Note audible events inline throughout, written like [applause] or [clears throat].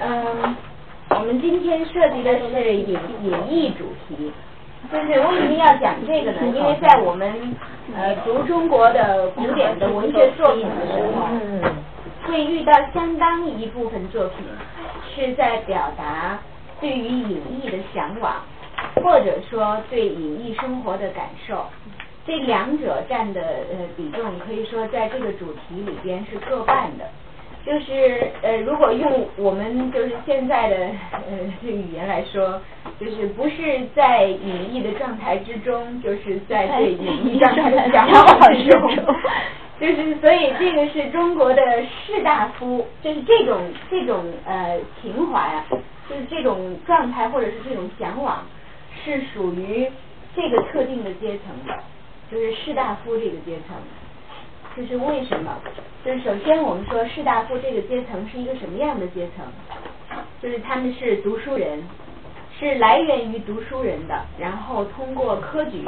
嗯，我们今天设计的是隐隐逸主题，就是为什么要讲这个呢？因为在我们呃读中国的古典的文学作品的时候，会遇到相当一部分作品是在表达对于隐逸的向往，或者说对隐逸生活的感受。这两者占的呃比重可以说在这个主题里边是各半的。就是呃，如果用我们就是现在的呃这个语言来说，就是不是在隐逸的状态之中，就是在对隐逸状态的向往之中。就是所以这个是中国的士大夫，就是这种这种呃情怀啊，就是这种状态或者是这种向往，是属于这个特定的阶层的，就是士大夫这个阶层。就是为什么？就是首先我们说士大夫这个阶层是一个什么样的阶层？就是他们是读书人，是来源于读书人的，然后通过科举，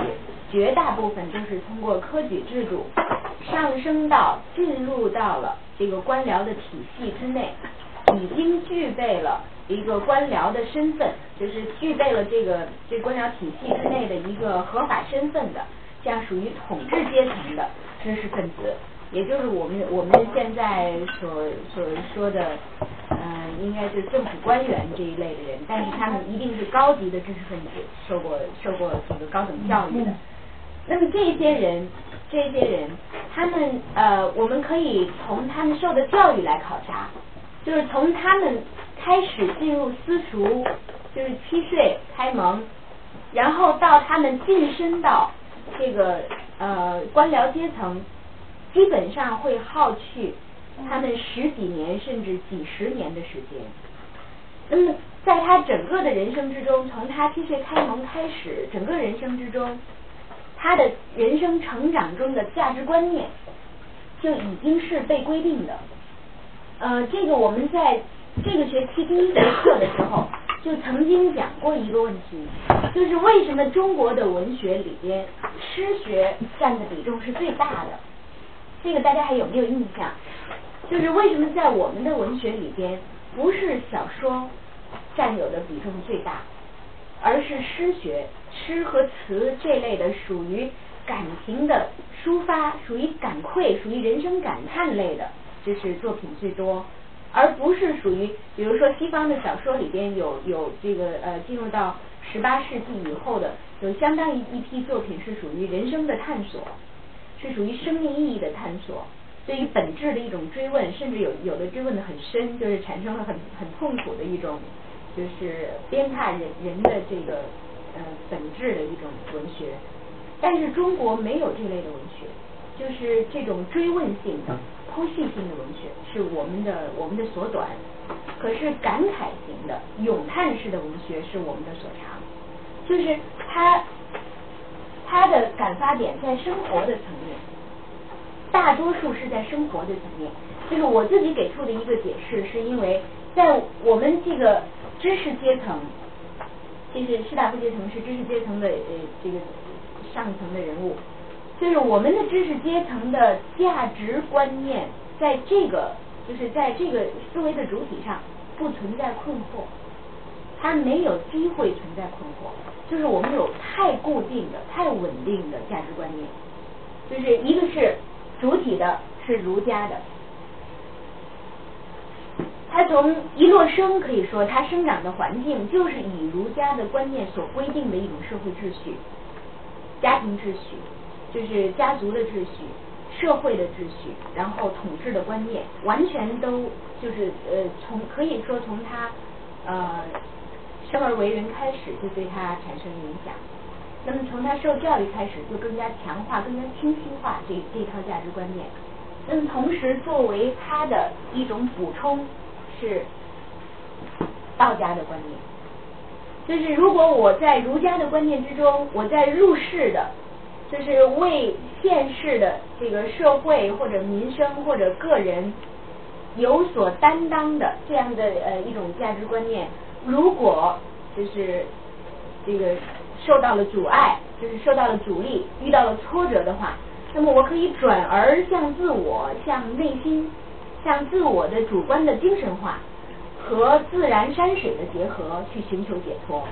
绝大部分都是通过科举制度上升到进入到了这个官僚的体系之内，已经具备了一个官僚的身份，就是具备了这个这官僚体系之内的一个合法身份的，这样属于统治阶层的。知识分子，也就是我们我们现在所所说的，嗯，应该是政府官员这一类的人，但是他们一定是高级的知识分子，受过受过这个高等教育的。那么这些人，这些人，他们呃，我们可以从他们受的教育来考察，就是从他们开始进入私塾，就是七岁开蒙，然后到他们晋升到这个。呃，官僚阶层基本上会耗去他们十几年甚至几十年的时间。那么，在他整个的人生之中，从他七岁开蒙开始，整个人生之中，他的人生成长中的价值观念就已经是被规定的。呃，这个我们在这个学期第一节课的时候。就曾经讲过一个问题，就是为什么中国的文学里边诗学占的比重是最大的？这个大家还有没有印象？就是为什么在我们的文学里边，不是小说占有的比重最大，而是诗学、诗和词这类的属于感情的抒发、属于感愧、属于人生感叹类的，就是作品最多。而不是属于，比如说西方的小说里边有有这个呃进入到十八世纪以后的，有相当一一批作品是属于人生的探索，是属于生命意义的探索，对于本质的一种追问，甚至有有的追问的很深，就是产生了很很痛苦的一种，就是鞭挞人人的这个呃本质的一种文学。但是中国没有这类的文学，就是这种追问性的。剖析性的文学是我们的我们的所短，可是感慨型的咏叹式的文学是我们的所长，就是它它的感发点在生活的层面，大多数是在生活的层面。就是我自己给出的一个解释，是因为在我们这个知识阶层，就是士大夫阶层是知识阶层的呃这个上层的人物。就是我们的知识阶层的价值观念，在这个就是在这个思维的主体上不存在困惑，它没有机会存在困惑。就是我们有太固定的、太稳定的价值观念，就是一个是主体的是儒家的，他从一落生可以说他生长的环境就是以儒家的观念所规定的一种社会秩序、家庭秩序。就是家族的秩序、社会的秩序，然后统治的观念，完全都就是呃，从可以说从他呃生而为人开始就对他产生影响。那么从他受教育开始，就更加强化、更加清晰化这这套价值观念。那么同时作为他的一种补充是道家的观念，就是如果我在儒家的观念之中，我在入世的。就是为现世的这个社会或者民生或者个人有所担当的这样的呃一种价值观念，如果就是这个受到了阻碍，就是受到了阻力，遇到了挫折的话，那么我可以转而向自我、向内心、向自我的主观的精神化和自然山水的结合去寻求解脱，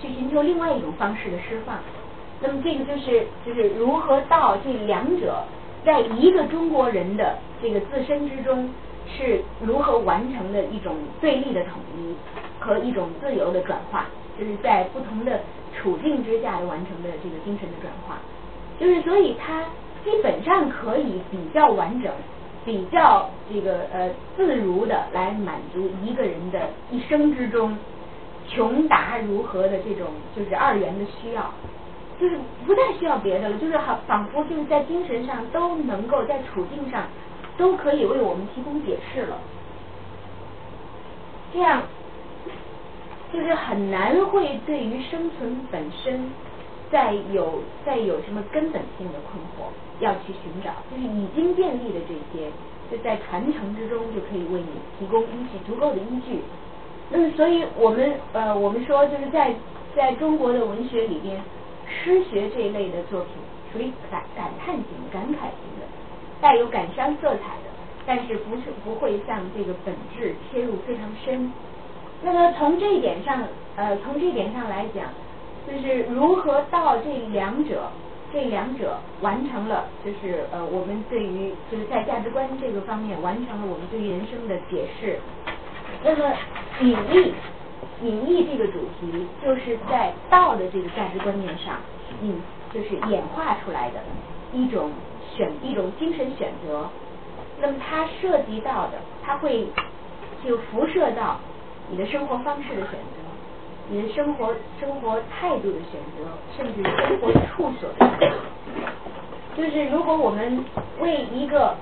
去寻求另外一种方式的释放。那么这个就是就是如何到这两者在一个中国人的这个自身之中是如何完成的一种对立的统一和一种自由的转化，就是在不同的处境之下完成的这个精神的转化。就是所以它基本上可以比较完整。比较这个呃自如的来满足一个人的一生之中穷达如何的这种就是二元的需要，就是不再需要别的了，就是好仿佛就是在精神上都能够在处境上都可以为我们提供解释了，这样就是很难会对于生存本身再有再有什么根本性的困惑。要去寻找，就是已经建立的这些，就在传承之中就可以为你提供依据，足够的依据。那么，所以我们呃，我们说就是在在中国的文学里边，诗学这一类的作品属于感感叹型、感慨型的，带有感伤色彩的，但是不是不会向这个本质切入非常深。那么从这一点上，呃，从这一点上来讲，就是如何到这两者。这两者完成了，就是呃，我们对于就是在价值观这个方面完成了我们对于人生的解释。那么比例，隐逸这个主题就是在道的这个价值观念上，嗯就是演化出来的一种选一种精神选择。那么它涉及到的，它会就辐射到你的生活方式的选择。你的生活生活态度的选择，甚至生活处所的选择，就是如果我们为一个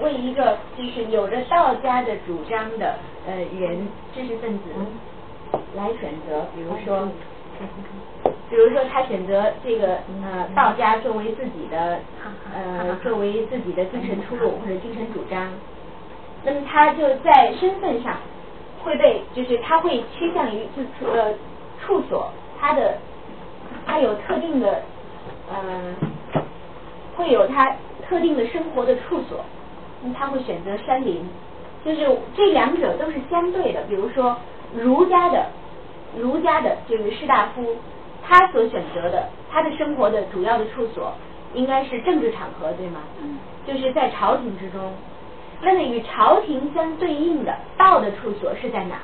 为一个就是有着道家的主张的呃人知识分子来选择，比如说，比如说他选择这个呃道家作为自己的呃作为自己的精神出路或者精神主张，那么他就在身份上。会被就是他会趋向于就处呃处所，他的他有特定的嗯会有他特定的生活的处所，那他会选择山林，就是这两者都是相对的。比如说儒家的儒家的这个士大夫，他所选择的他的生活的主要的处所应该是政治场合，对吗？就是在朝廷之中。那么与朝廷相对应的道的处所是在哪？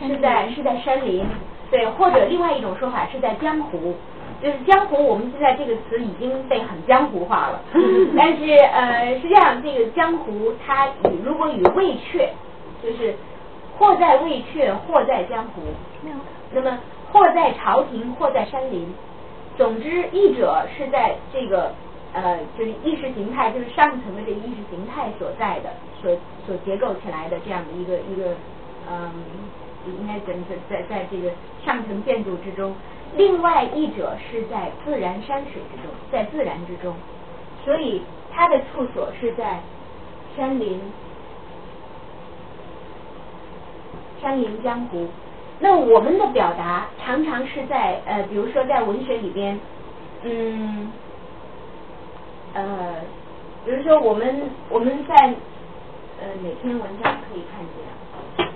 是在是在山林，对，或者另外一种说法是在江湖，就是江湖，我们现在这个词已经被很江湖化了。[laughs] 但是呃，实际上这个江湖它与如果与魏阙，就是或在魏阙，或在江湖，那么或在朝廷，或在山林，总之一者是在这个。呃，就是意识形态，就是上层的这个意识形态所在的，所所结构起来的这样的一个一个，嗯，应该怎在在在这个上层建筑之中。另外一者是在自然山水之中，在自然之中，所以它的处所是在山林、山林江湖。那我们的表达常常是在呃，比如说在文学里边，嗯。呃，比如说我们我们在呃哪篇文章可以看见？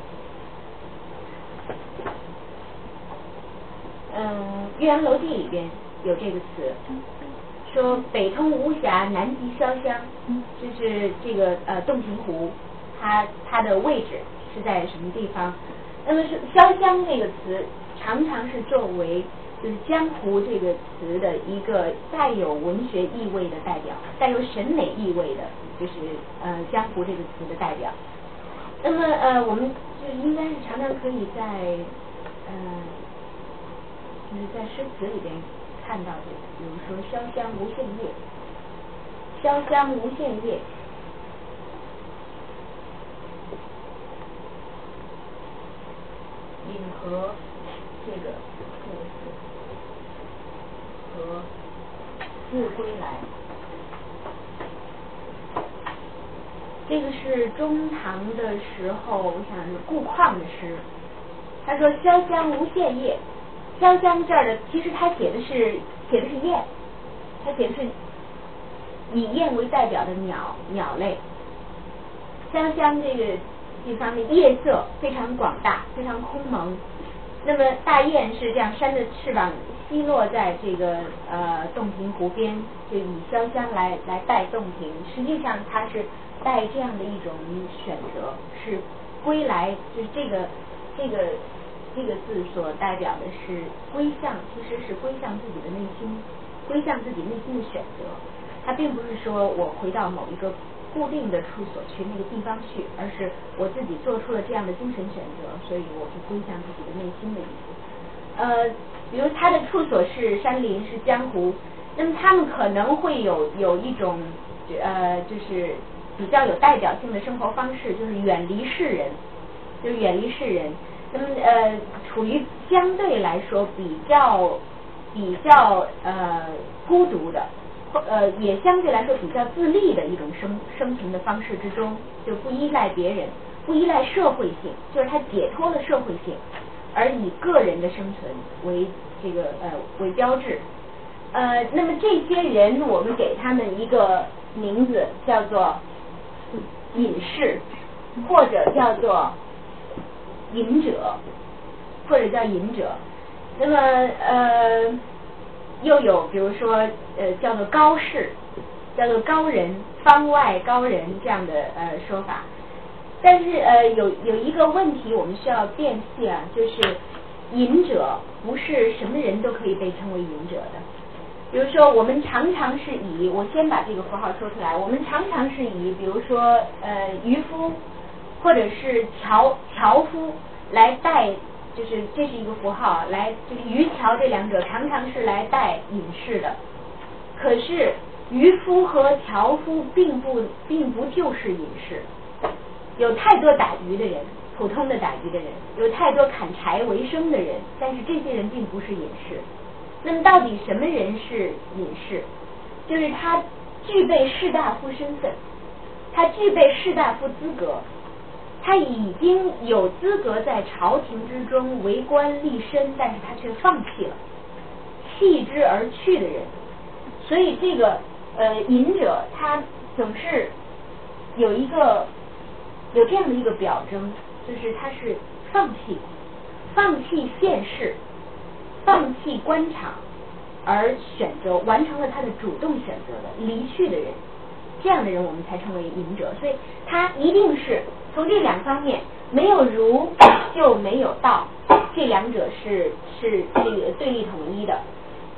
嗯，《岳阳楼记》里边有这个词，说北通巫峡，南极潇湘，就是这个呃洞庭湖，它它的位置是在什么地方？那么是潇湘这个词，常常是作为。就是江湖这个词的一个带有文学意味的代表，带有审美意味的，就是呃江湖这个词的代表。那么呃我们就应该是常常可以在呃就是在诗词里边看到这个，比如说潇湘无限夜，潇湘无限夜，引河这个。和自归来，这个是中唐的时候，我想是顾况的诗。他说：“潇湘无限夜。”潇湘这儿的，其实他写的是写的是雁，他写的是以雁为代表的鸟鸟类。潇湘这个一方面夜色非常广大，非常空蒙。那么大雁是这样扇着翅膀西落在这个呃洞庭湖边，就以潇湘来来带洞庭。实际上它是带这样的一种选择，是归来，就是这个这个这个字所代表的是归向，其实是归向自己的内心，归向自己内心的选择。它并不是说我回到某一个固定的处所去那个地方去，而是我自己做出了这样的精神选择，所以我是归向自己的内心的意思。呃，比如他的处所是山林是江湖，那么他们可能会有有一种呃就是比较有代表性的生活方式，就是远离世人，就是远离世人。那么呃处于相对来说比较比较呃孤独的。呃，也相对来说比较自立的一种生生存的方式之中，就不依赖别人，不依赖社会性，就是他解脱了社会性，而以个人的生存为这个呃为标志。呃，那么这些人，我们给他们一个名字，叫做隐士，或者叫做隐者，或者叫隐者。那么呃。又有比如说呃叫做高士，叫做高人，方外高人这样的呃说法，但是呃有有一个问题我们需要辨析啊，就是隐者不是什么人都可以被称为隐者的。比如说我们常常是以我先把这个符号说出来，我们常常是以比如说呃渔夫或者是樵樵夫来代。就是这是一个符号，来就是渔樵这两者常常是来带隐士的。可是渔夫和樵夫并不并不就是隐士，有太多打鱼的人，普通的打鱼的人，有太多砍柴为生的人，但是这些人并不是隐士。那么到底什么人是隐士？就是他具备士大夫身份，他具备士大夫资格。他已经有资格在朝廷之中为官立身，但是他却放弃了，弃之而去的人。所以这个呃隐者，他总是有一个有这样的一个表征，就是他是放弃放弃现世，放弃官场，而选择完成了他的主动选择的离去的人。这样的人，我们才称为隐者。所以他一定是。从这两方面，没有儒 [coughs] 就没有道，这两者是是这个对立统一的。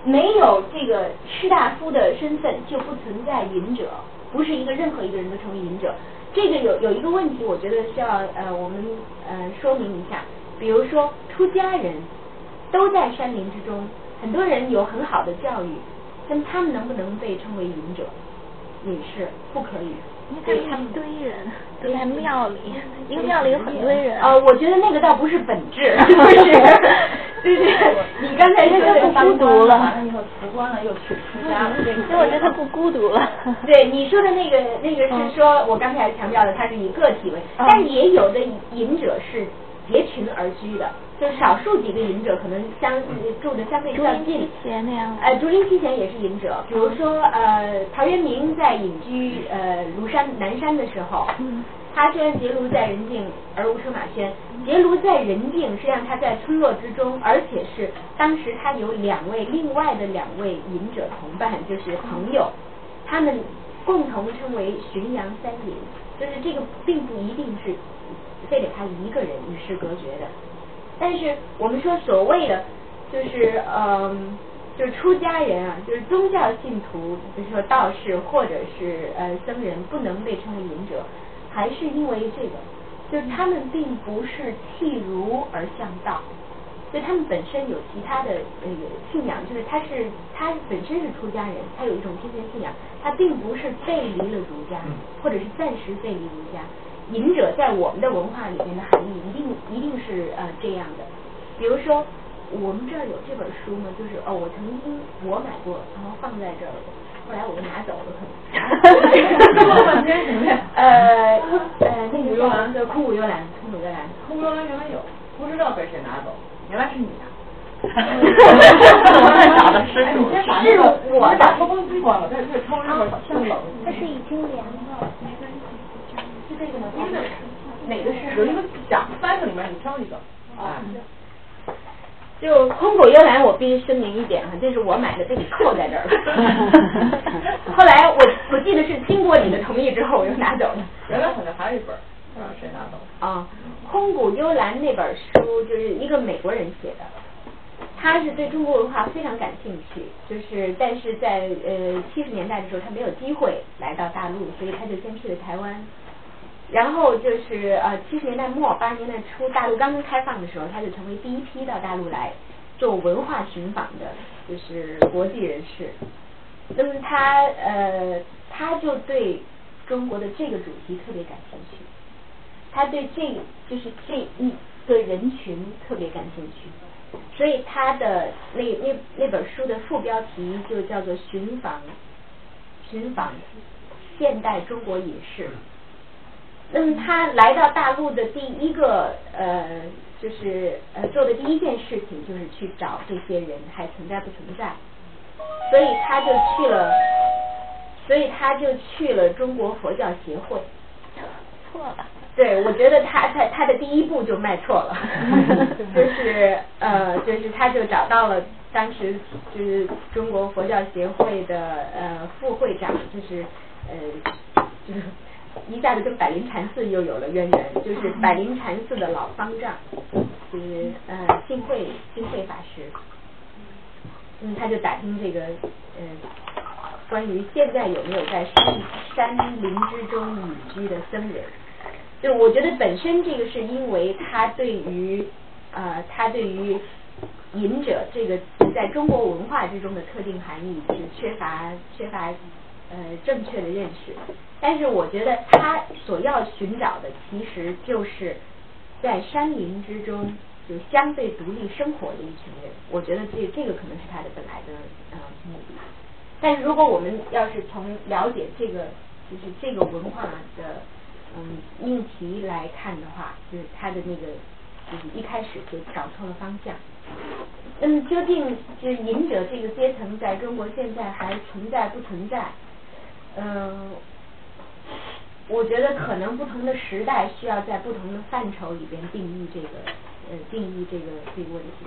没有这个士大夫的身份，就不存在隐者，不是一个任何一个人都成为隐者。这个有有一个问题，我觉得需要呃我们呃说明一下。比如说出家人都在山林之中，很多人有很好的教育，那么他们能不能被称为隐者？隐士不可以。因为他们堆人，在庙里，一个庙里有很多人。呃，我觉得那个倒不是本质，[laughs] 是不是？就是你刚才说的不孤独了，以后辞官了又去出家了，所以我觉得他不孤独了。对你说的那个那个是说，我刚才强调的，他是以个体为，但也有的隐者是结群而居的。就是少数几个隐者可能相住的相对比较近，那样。呃，竹林七贤也是隐者，比如说呃，陶渊明在隐居呃庐山南山的时候，他虽然结庐在人境而无车马喧，结庐在人境，实际上他在村落之中，而且是当时他有两位另外的两位隐者同伴，就是朋友，他们共同称为浔阳三隐，就是这个并不一定是非得他一个人与世隔绝的。但是我们说所谓的就是嗯，就是出家人啊，就是宗教信徒，比如说道士或者是呃僧人，不能被称为隐者，还是因为这个，就是他们并不是弃儒而向道，所以他们本身有其他的呃信仰，就是他是他本身是出家人，他有一种天天信仰，他并不是背离了儒家，或者是暂时背离儒家。隐者在我们的文化里面的含义，一定一定是呃这样的。比如说，我们这儿有这本书吗？就是哦，我曾经我买过，然后放在这儿，后来我就拿走了，可能。[laughs] 呃呃，那个叫叫空谷幽兰，空谷幽兰，空谷幽兰原来有，不知道被谁拿走，原来是你 [laughs] 的。哈哈哈哈是我把抽风机关了，这这抽这个像冷。它是已经凉了。是这个吗？哪个是有一个奖，三一个。啊。就空谷幽兰，我必须声明一点哈，这是我买的，被你扣在这儿了。[laughs] 后来我我记得是经过你的同意之后，我又拿走了。原来好像还有一本，不知道谁拿走了。啊，空谷幽兰那本书就是一个美国人写的，他是对中国文化非常感兴趣，就是但是在呃七十年代的时候，他没有机会来到大陆，所以他就先去了台湾。然后就是呃七十年代末八十年代初，大陆刚刚开放的时候，他就成为第一批到大陆来做文化寻访的，就是国际人士。那么他呃他就对中国的这个主题特别感兴趣，他对这就是这一个人群特别感兴趣，所以他的那那那本书的副标题就叫做寻访寻访现代中国隐士。那么他来到大陆的第一个呃，就是呃做的第一件事情就是去找这些人还存在不存在，所以他就去了，所以他就去了中国佛教协会。错了。对，我觉得他他他的第一步就迈错了，[laughs] 就是呃，就是他就找到了当时就是中国佛教协会的呃副会长，就是呃就是。一下子跟百灵禅寺又有了渊源，就是百灵禅寺的老方丈，就是呃净慧净慧法师，嗯，他就打听这个呃关于现在有没有在山山林之中隐居的僧人，就我觉得本身这个是因为他对于呃他对于隐者这个在中国文化之中的特定含义是缺乏缺乏。呃，正确的认识，但是我觉得他所要寻找的，其实就是在山林之中就相对独立生活的一群人。我觉得这这个可能是他的本来的呃目的。但是如果我们要是从了解这个就是这个文化的嗯命题来看的话，就是他的那个就是一开始就找错了方向。嗯，究竟就是隐者这个阶层在中国现在还存在不存在？嗯，我觉得可能不同的时代需要在不同的范畴里边定义这个呃定义这个这个问题。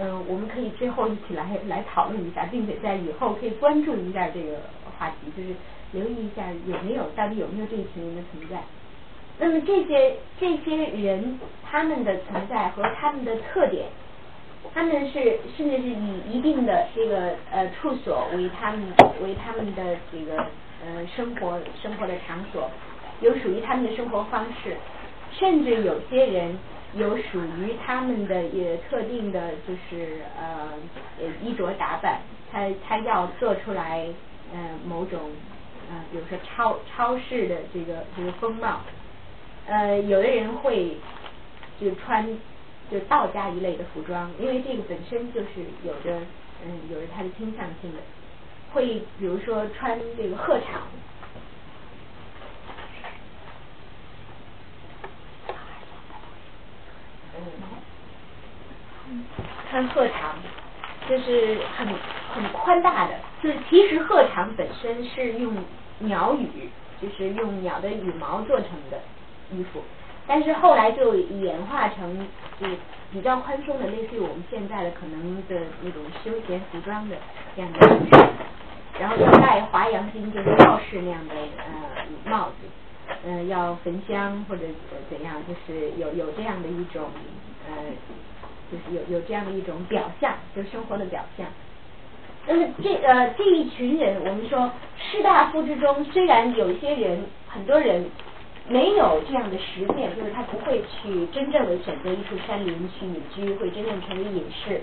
嗯，我们可以最后一起来来讨论一下，并且在以后可以关注一下这个话题，就是留意一下有没有到底有没有这一群人的存在。那么这些这些人他们的存在和他们的特点。他们是甚至是以一定的这个呃处所为他们为他们的这个呃生活生活的场所，有属于他们的生活方式，甚至有些人有属于他们的也特定的就是呃衣着打扮，他他要做出来呃某种呃比如说超超市的这个这个风貌，呃有的人会就穿。就道家一类的服装，因为这个本身就是有着嗯有着它的倾向性的，会比如说穿这个鹤氅，穿鹤氅，就是很很宽大的，就是其实鹤氅本身是用鸟羽，就是用鸟的羽毛做成的衣服。但是后来就演化成就比较宽松的，类似于我们现在的可能的那种休闲服装的这样的，然后要戴华阳金，就是道士那样的呃帽子，嗯，要焚香或者怎样，就是有有这样的一种呃，就是有有这样的一种表象，就生活的表象。那么这呃这一群人，我们说士大夫之中，虽然有一些人，很多人。没有这样的实践，就是他不会去真正的选择一处山林去隐居，会真正成为隐士。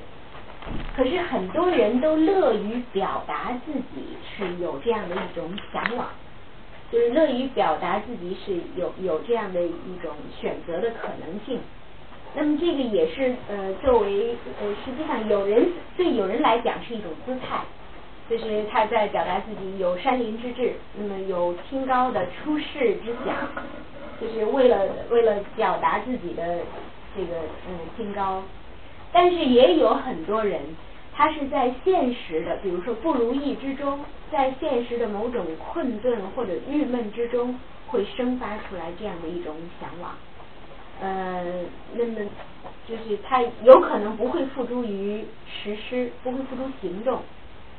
可是很多人都乐于表达自己是有这样的一种向往，就是乐于表达自己是有有这样的一种选择的可能性。那么这个也是呃作为呃实际上有人对有人来讲是一种姿态。就是他在表达自己有山林之志，那么有清高的出世之想，就是为了为了表达自己的这个嗯清高，但是也有很多人，他是在现实的，比如说不如意之中，在现实的某种困顿或者郁闷之中，会生发出来这样的一种向往。呃，那么就是他有可能不会付诸于实施，不会付诸行动，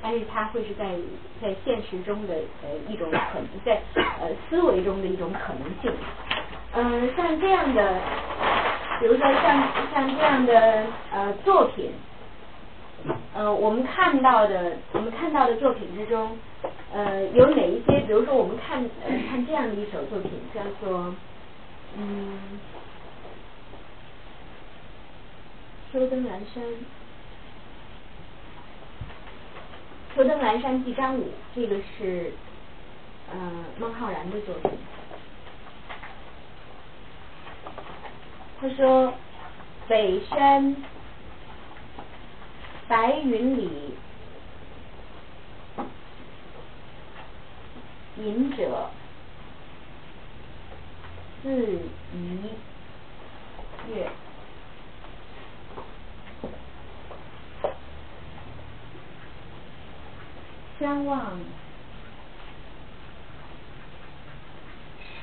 但是他会是在在现实中的呃一种可能，在呃思维中的一种可能性。嗯，像这样的，比如说像像这样的呃作品，呃，我们看到的我们看到的作品之中，呃，有哪一些？比如说我们看呃看这样的一首作品，叫做嗯。秋登阑珊，秋登南山记张五，这个是呃孟浩然的作品。他说：“北山白云里，隐者自怡悦。”相望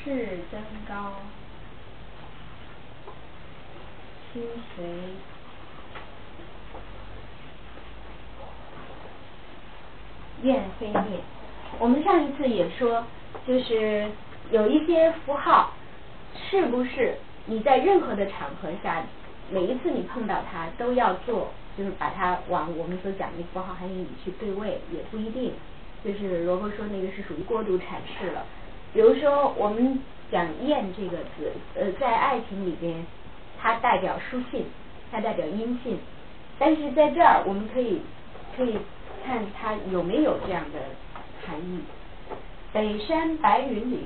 是登高，心随雁飞灭。我们上一次也说，就是有一些符号，是不是你在任何的场合下，每一次你碰到它都要做？就是把它往我们所讲的符号含义里去对位，也不一定。就是罗伯说那个是属于过度阐释了。比如说我们讲“燕”这个字，呃，在爱情里边，它代表书信，它代表音信。但是在这儿，我们可以可以看它有没有这样的含义。北山白云里，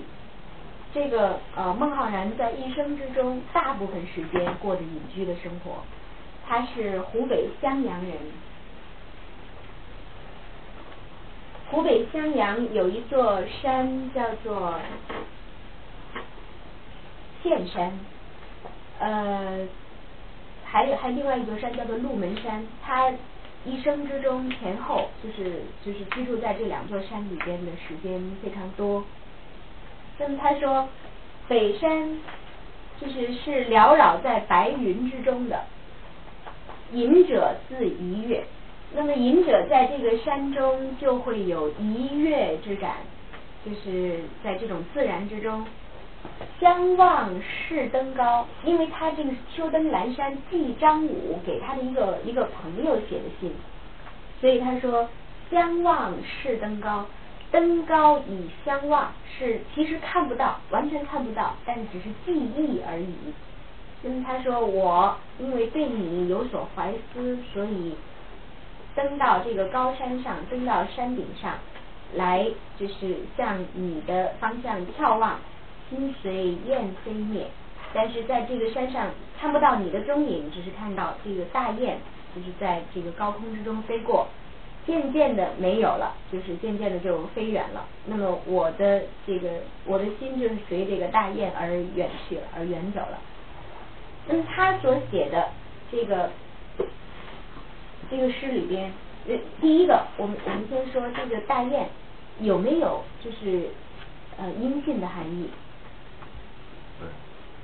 这个呃孟浩然在一生之中大部分时间过着隐居的生活。他是湖北襄阳人。湖北襄阳有一座山叫做岘山，呃，还有还另外一座山叫做鹿门山。他一生之中前后就是就是居住在这两座山里边的时间非常多。那么他说，北山就是是缭绕在白云之中的。隐者自怡悦，那么隐者在这个山中就会有怡悦之感，就是在这种自然之中。相望是登高，因为他这个秋登南山寄张武给他的一个一个朋友写的信，所以他说相望是登高，登高以相望是其实看不到，完全看不到，但只是记忆而已。那么他说我因为对你有所怀思，所以登到这个高山上，登到山顶上来，就是向你的方向眺望，心随雁飞灭。但是在这个山上看不到你的踪影，只是看到这个大雁，就是在这个高空之中飞过，渐渐的没有了，就是渐渐的就飞远了。那么我的这个我的心就是随这个大雁而远去了，而远走了。那么他所写的这个这个诗里边，呃，第一个，我们我们先说这个大雁有没有就是呃阴性的含义？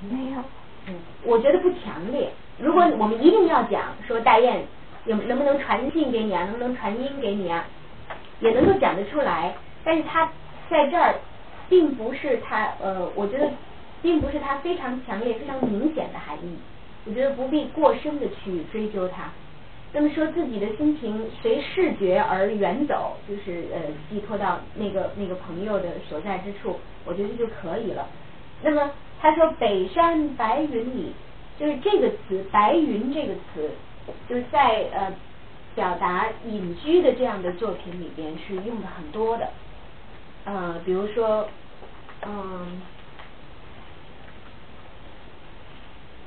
没有。嗯，我觉得不强烈。如果我们一定要讲说大雁有能不能传信给你啊，能不能传音给你啊，也能够讲得出来。但是它在这儿并不是它呃，我觉得。并不是它非常强烈、非常明显的含义，我觉得不必过深的去追究它。那么说自己的心情随视觉而远走，就是呃寄托到那个那个朋友的所在之处，我觉得就可以了。那么他说北山白云里，就是这个词“白云”这个词，就是在呃表达隐居的这样的作品里边是用的很多的。呃，比如说，嗯。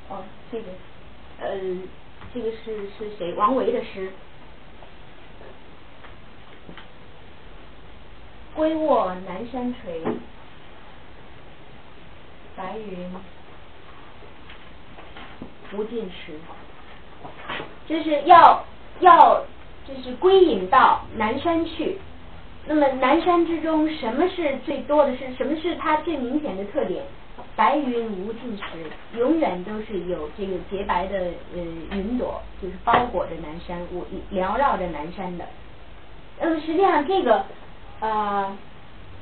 哦，这个，呃，这个是是谁？王维的诗。归卧南山陲，白云不尽时。就是要要就是归隐到南山去，那么南山之中，什么是最多的是什么是它最明显的特点？白云无尽时，永远都是有这个洁白的呃云朵，就是包裹着南山，我缭绕着南山的。那么实际上这个呃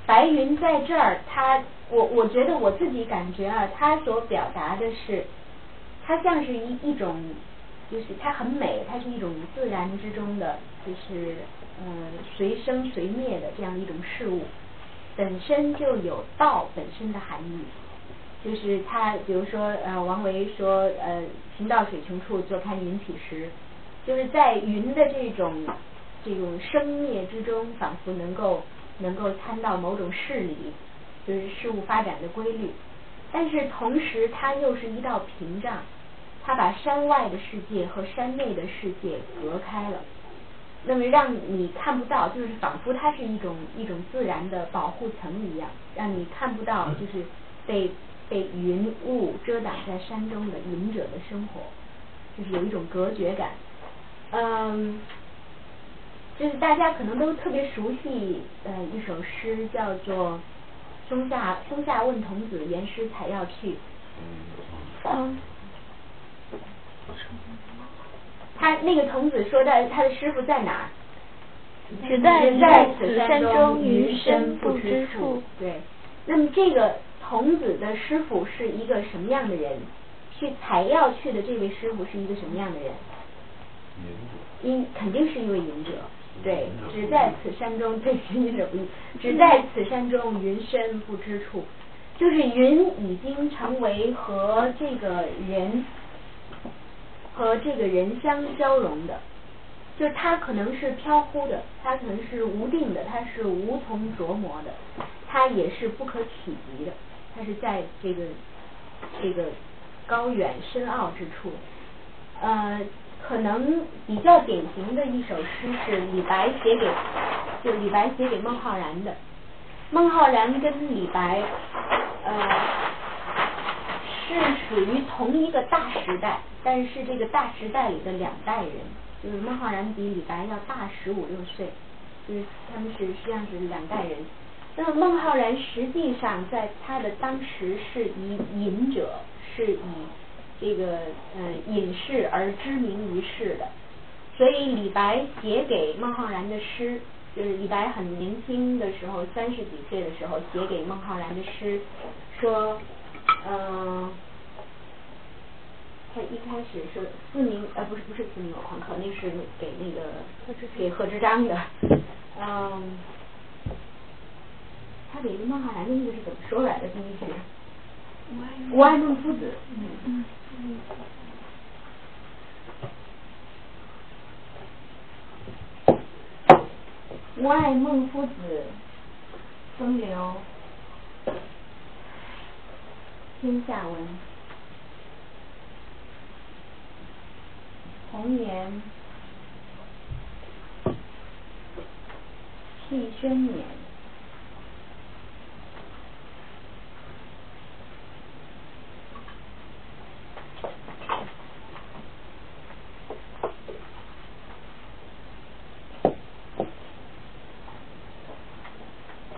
白云在这儿，它我我觉得我自己感觉啊，它所表达的是，它像是一一种，就是它很美，它是一种自然之中的，就是呃随生随灭的这样一种事物，本身就有道本身的含义。就是他，比如说，呃，王维说，呃，行到水穷处，坐看云起时，就是在云的这种这种生灭之中，仿佛能够能够参到某种事理，就是事物发展的规律。但是同时，它又是一道屏障，它把山外的世界和山内的世界隔开了，那么让你看不到，就是仿佛它是一种一种自然的保护层一样，让你看不到，就是被。被云雾遮挡在山中的隐者的生活，就是有一种隔绝感。嗯，就是大家可能都特别熟悉呃一首诗，叫做《松下松下问童子，言师采药去》。嗯。他那个童子说的，他的师傅在哪儿？只在此山中，云深不知处。对，那么这个。童子的师傅是一个什么样的人？去采药去的这位师傅是一个什么样的人？因肯定是一位隐者。对，只在此山中，对隐者不易。只在此山中，云深不知处。就是云已经成为和这个人和这个人相交融的，就是它可能是飘忽的，它可能是无定的，它是无从琢磨的，它也是不可企及的。它是在这个这个高远深奥之处，呃，可能比较典型的一首诗是李白写给，就李白写给孟浩然的。孟浩然跟李白，呃，是属于同一个大时代，但是这个大时代里的两代人，就是孟浩然比李白要大十五六岁，就是他们是实际上是两代人。那么孟浩然实际上在他的当时是以隐者，是以这个呃隐士而知名于世的，所以李白写给孟浩然的诗，就是李白很年轻的时候，三十几岁的时候写给孟浩然的诗，说，嗯，他一开始是四明呃不是不是四明有狂客，那是给那个给贺知章的，嗯。他给孟浩然的那个是怎么说来的？第一句，吾爱孟夫子。嗯嗯。吾爱孟夫子，风流天下闻。红颜弃轩冕。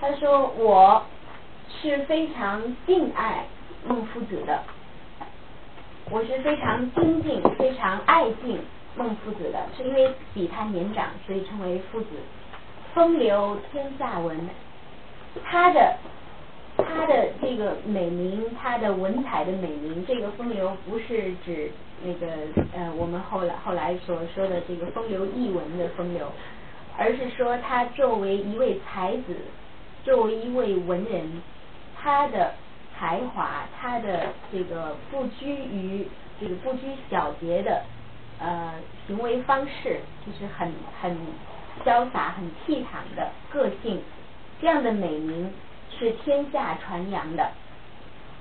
他说：“我是非常敬爱孟夫子的，我是非常尊敬、非常爱敬孟夫子的，是因为比他年长，所以称为夫子。风流天下闻，他的他的这个美名，他的文采的美名，这个风流不是指那个呃我们后来后来所说的这个风流逸文的风流，而是说他作为一位才子。”作为一位文人，他的才华，他的这个不拘于这个不拘小节的呃行为方式，就是很很潇洒、很倜傥的个性，这样的美名是天下传扬的。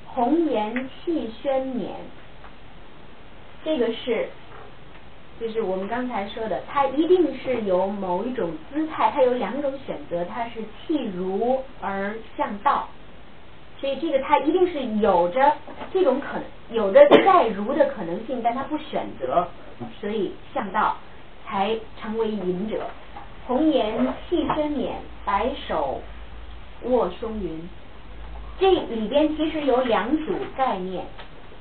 红颜弃轩冕，这个是。就是我们刚才说的，它一定是由某一种姿态，它有两种选择，它是弃儒而向道，所以这个它一定是有着这种可能，有着在儒的可能性，但它不选择，所以向道才成为隐者。红颜弃轩冕，白首卧松云。这里边其实有两组概念，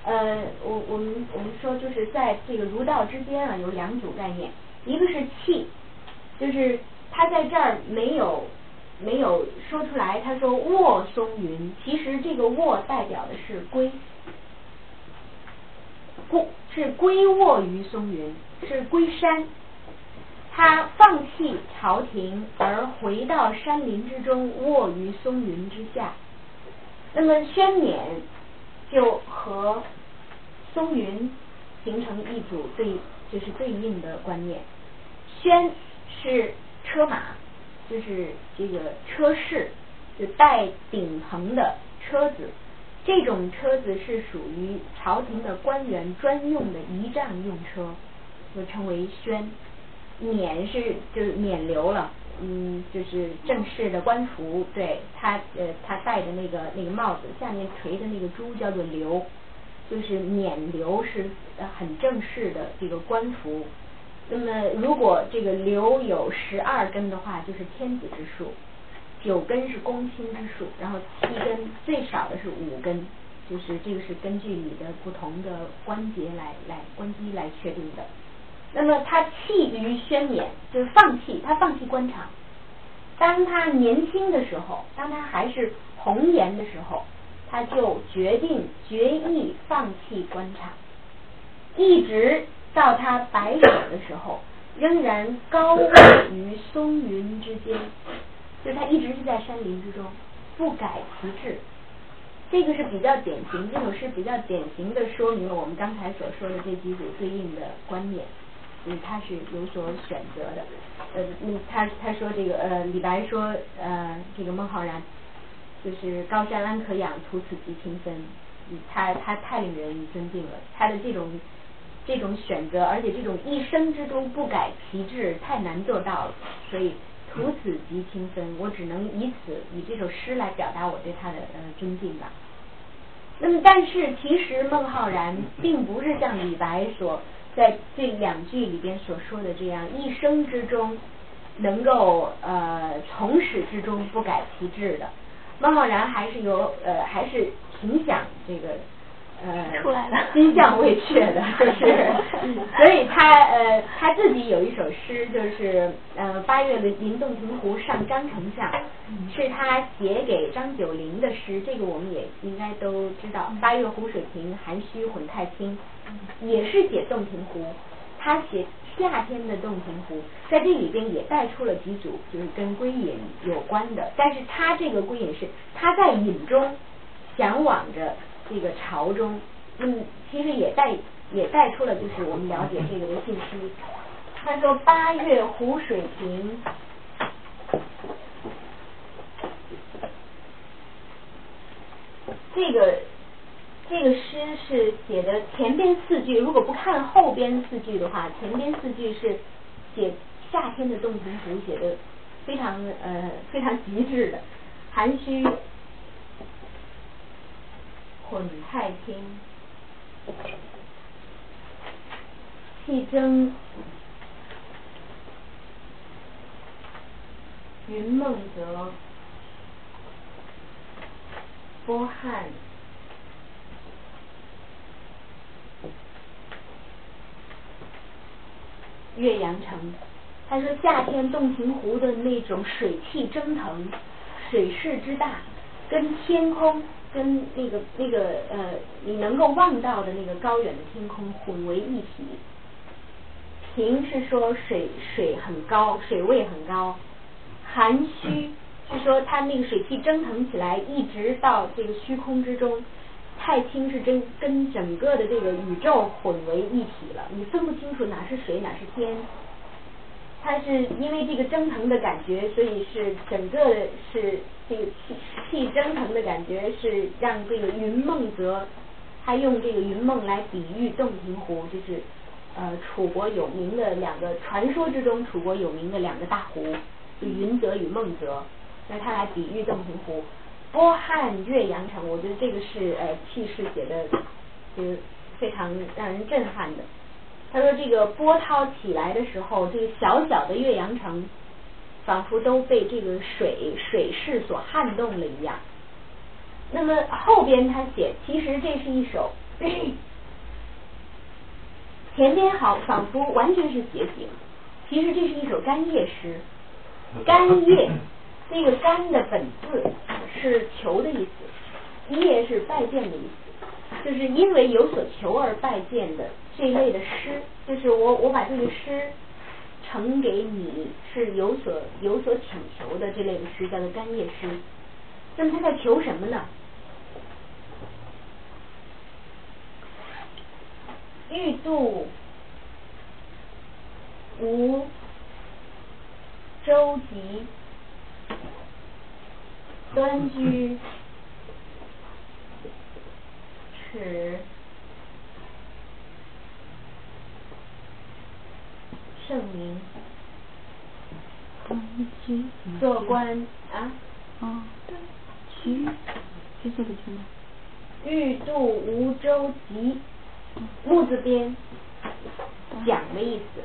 呃，我我们我们说就是在这个儒道之间啊，有两组概念，一个是气，就是他在这儿没有没有说出来，他说卧松云，其实这个卧代表的是归，故是归卧于松云，是归山。他放弃朝廷，而回到山林之中，卧于松云之下。那么宣冕就和松云形成一组对，就是对应的观念。宣是车马，就是这个车饰，就带顶棚的车子。这种车子是属于朝廷的官员专用的仪仗用车，就称为宣。冕是就是冕旒了。嗯，就是正式的官服，对他呃，他戴的那个那个帽子下面垂的那个珠叫做旒，就是冕旒是很正式的这个官服。那么如果这个旒有十二根的话，就是天子之数；九根是公卿之数，然后七根最少的是五根，就是这个是根据你的不同的关节来来关机来确定的。那么他弃于宣冕，就是放弃，他放弃官场。当他年轻的时候，当他还是红颜的时候，他就决定决意放弃官场，一直到他白首的时候，仍然高卧于松云之间，就他一直是在山林之中，不改其志。这个是比较典型，这首诗比较典型的说明了我们刚才所说的这几组对应的观念。嗯，他是有所选择的，呃，嗯，他他说这个呃，李白说呃，这个孟浩然就是高山安可仰，徒此极清芬，他他太令人尊敬了，他的这种这种选择，而且这种一生之中不改其志，太难做到了，所以徒此极清芬，我只能以此以这首诗来表达我对他的呃尊敬吧。那么，但是其实孟浩然并不是像李白所。在这两句里边所说的这样一生之中，能够呃从始至终不改其志的，孟浩然还是有呃还是挺想这个呃出来了。心向未确的，就 [laughs] 是，所以他呃他自己有一首诗，就是呃八月的临洞庭湖上张丞相，是他写给张九龄的诗，这个我们也应该都知道，八月湖水平，寒虚混太清。也是写洞庭湖，他写夏天的洞庭湖，在这里边也带出了几组就是跟归隐有关的，但是他这个归隐是他在隐中向往着这个朝中，嗯，其实也带也带出了就是我们了解这个的信息。他说八月湖水平，这个。这个诗是写的前边四句，如果不看后边四句的话，前边四句是写夏天的洞庭湖，写的非常呃非常极致的，含虚混太清，气蒸云梦泽，波撼。岳阳城，他说夏天洞庭湖的那种水汽蒸腾，水势之大，跟天空跟那个那个呃你能够望到的那个高远的天空混为一体。平是说水水很高，水位很高。寒虚是说它那个水汽蒸腾起来，一直到这个虚空之中。太清是真跟整个的这个宇宙混为一体了，你分不清楚哪是水哪是天。它是因为这个蒸腾的感觉，所以是整个是这个气气蒸腾的感觉，是让这个云梦泽，他用这个云梦来比喻洞庭湖，就是呃楚国有名的两个传说之中楚国有名的两个大湖，就云泽与梦泽，那他来比喻洞庭湖。波撼岳阳城，我觉得这个是呃气势写的，就是非常让人震撼的。他说这个波涛起来的时候，这个小小的岳阳城仿佛都被这个水水势所撼动了一样。那么后边他写，其实这是一首，前边好仿佛完全是写景，其实这是一首干叶诗。干叶，这个干的本字是求的意思，叶是拜见的意思，就是因为有所求而拜见的这一类的诗，就是我我把这个诗呈给你是有所有所请求的这类的诗叫做干叶诗。那么他在求什么呢？欲度无舟楫，端居耻圣明。做官啊？哦，对，居，居这个字吗？欲渡无舟楫，木字边讲的意思。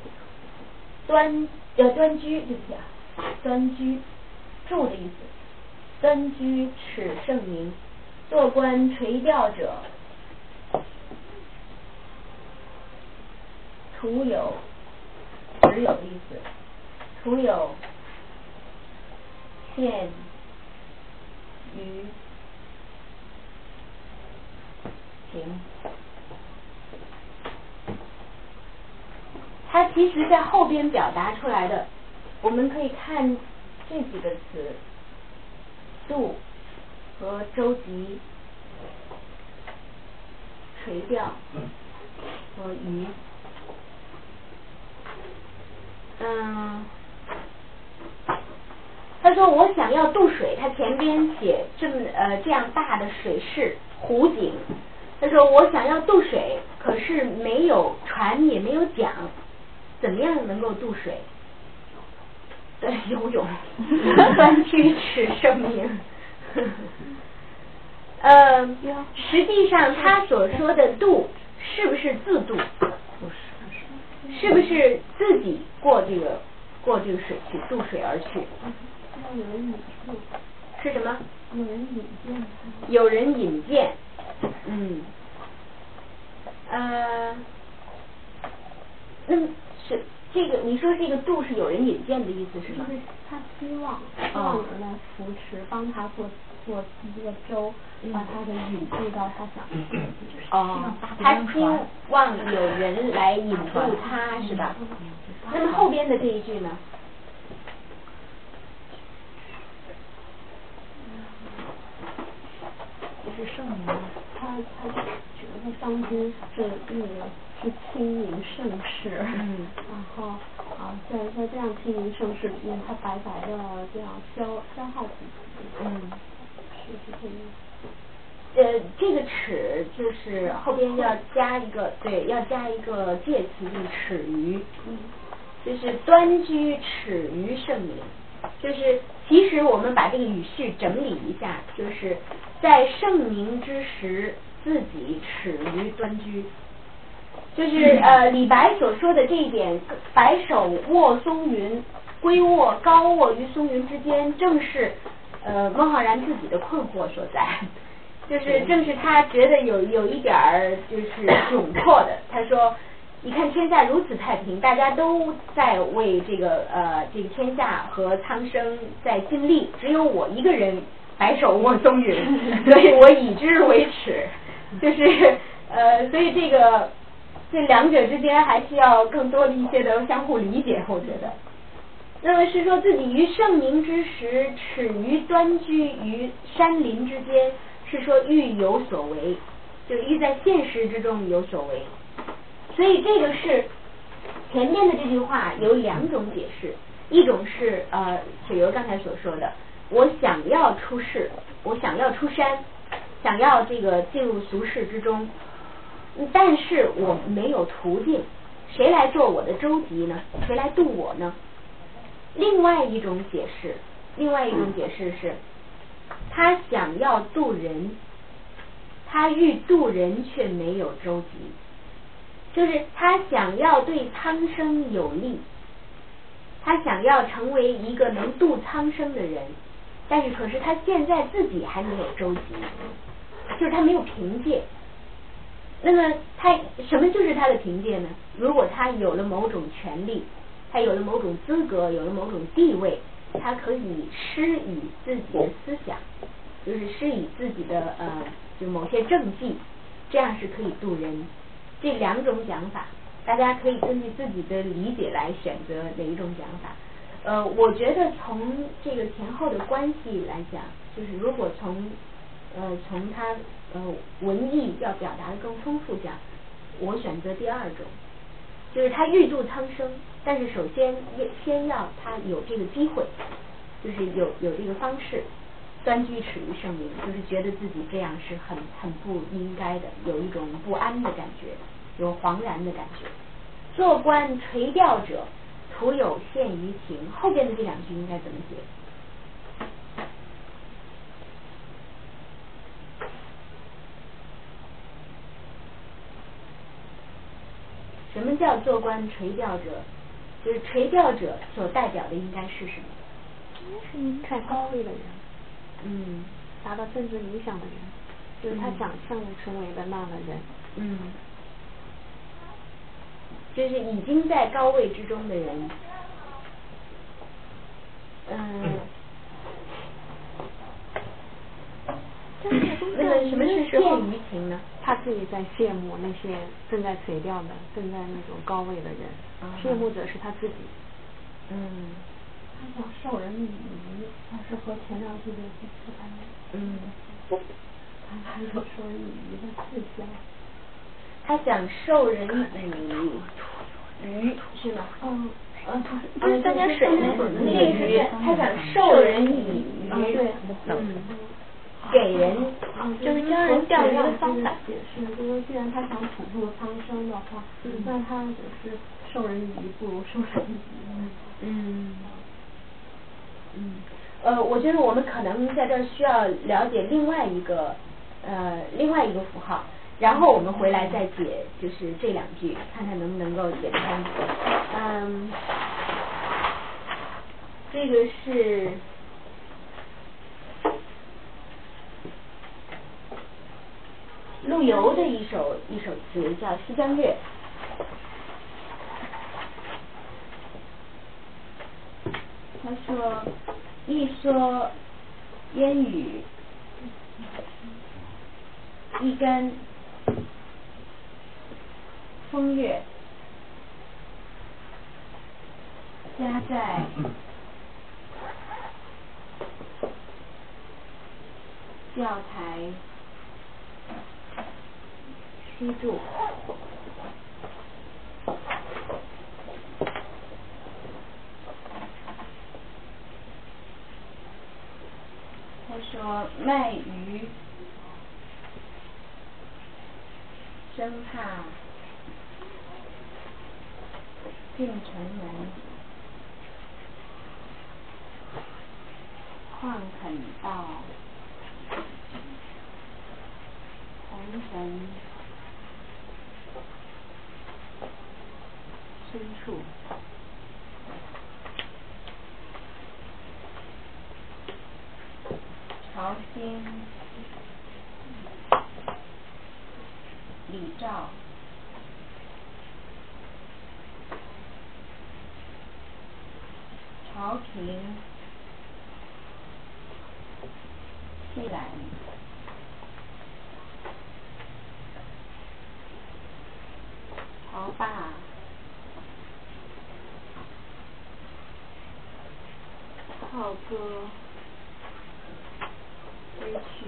端要端居，对不起啊，端居住的意思。端居耻圣明，做官垂钓者，徒有只有意思，徒有欠于情。它其实，在后边表达出来的，我们可以看这几个词：度和舟楫、垂钓和鱼。嗯，他说我想要渡水，他前边写这么呃这样大的水势湖景，他说我想要渡水，可是没有船，也没有桨。怎么样能够渡水？对，游泳，端居耻圣明。呃，实际上他所说的渡，是不是自渡？不是，不是自己过这个过这个水去渡水而去？有人引渡。是什么？有人引荐。有人引荐，嗯，呃，那。是这个，你说这个度是有人引荐的意思是吗？就是他希望希望有人来扶持，帮他做做一个舟，把他的引渡到他想去的地方。哦，他希望有人来引渡他，是吧？那么后边的这一句呢？就是圣明，他他觉得当今是那个。是清明盛世，嗯，然后啊，在在这样清明盛世里面，他白白的这样消消耗自己，嗯，是是这样。呃，这个尺就是后边要加一个，对，要加一个介词，就是耻于，嗯，就是端居耻于盛名，就是其实我们把这个语序整理一下，就是在盛名之时，自己尺于端居。就是呃，李白所说的这一点，白首卧松云，归卧高卧于松云之间，正是呃孟浩然自己的困惑所在。[laughs] 就是正是他觉得有有一点儿就是窘迫的。他说：“你看天下如此太平，大家都在为这个呃这个天下和苍生在尽力，只有我一个人白首卧松云，[laughs] 所以我以之为耻。”就是呃，所以这个。这两者之间还需要更多的一些的相互理解，我觉得。那么是说自己于盛明之时，耻于端居于山林之间，是说欲有所为，就欲在现实之中有所为。所以这个是前面的这句话有两种解释，一种是呃雪游刚才所说的，我想要出世，我想要出山，想要这个进入俗世之中。但是我没有途径，谁来做我的舟楫呢？谁来渡我呢？另外一种解释，另外一种解释是，他想要渡人，他欲渡人却没有舟楫，就是他想要对苍生有利，他想要成为一个能渡苍生的人，但是可是他现在自己还没有周集，就是他没有凭借。那么他什么就是他的凭借呢？如果他有了某种权利，他有了某种资格，有了某种地位，他可以施以自己的思想，就是施以自己的呃，就某些政绩，这样是可以渡人。这两种讲法，大家可以根据自己的理解来选择哪一种讲法。呃，我觉得从这个前后的关系来讲，就是如果从呃从他呃文艺要表达的更丰富讲，我选择第二种，就是他欲度苍生，但是首先先要他有这个机会，就是有有这个方式。端居耻于盛名，就是觉得自己这样是很很不应该的，有一种不安的感觉，有惶然的感觉。做官垂钓者，徒有羡于情。后边的这两句应该怎么写？什么叫做官垂钓者？就是垂钓者所代表的应该是什么？应该是名在高位的人。嗯，达到政治理想的人，就是他想象成为的那样的人。嗯，就是已经在高位之中的人。嗯。那个什么是陷于情呢？他自己在羡慕那些正在垂钓的、正在那种高位的人。羡慕者是他自己。嗯。他想授人以渔，他是和前两句的是不般的。嗯。他还有授人以渔的志向。他想受人以渔，是吗？嗯。嗯，不是三点水那个鱼，他想授人以渔，嗯，给人，就是教人钓鱼的方法。解释，就说既然他想普度苍生的话，那他就是授人以鱼不如授人以渔。嗯。嗯，呃，我觉得我们可能在这儿需要了解另外一个呃另外一个符号，然后我们回来再解，就是这两句，看看能不能够解通。嗯，这个是陆游的一首一首词，叫《西江月》。他说：“一蓑烟雨，一竿风月，家在教材记住。”他说：“卖鱼，生怕进城门，况肯到红尘深处。”曹兴、李兆、朝廷、西来、曹霸、浩哥。归去，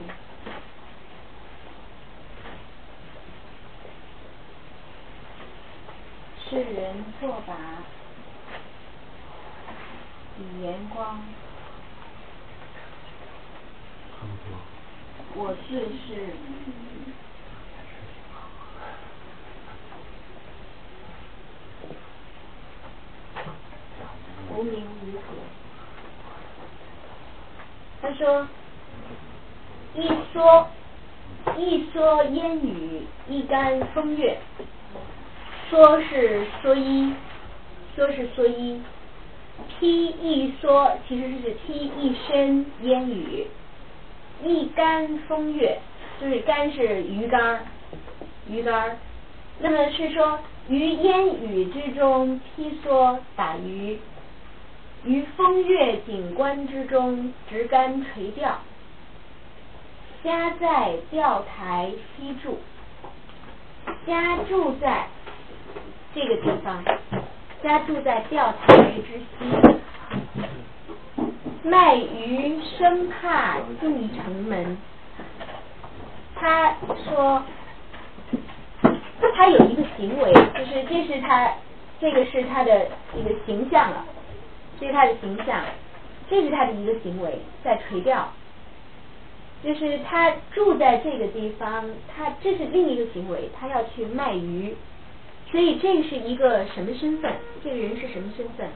世人作答李延光，我自是无名无主。他说。一蓑，一蓑烟雨，一竿风月。蓑是蓑衣，蓑是蓑衣，披一蓑，其实是披一身烟雨，一竿风月，就是竿是鱼竿，鱼竿。那么是说于烟雨之中披蓑打鱼，于风月景观之中执竿垂钓，家在钓台西住，家住在这个地方。家住在钓台之西，卖鱼生怕进城门。他说，他有一个行为，就是这是他，这个是他的一个形象了，这是他的形象，这是他的一个行为，在垂钓，就是他住在这个地方，他这是另一个行为，他要去卖鱼。所以这是一个什么身份？这个人是什么身份？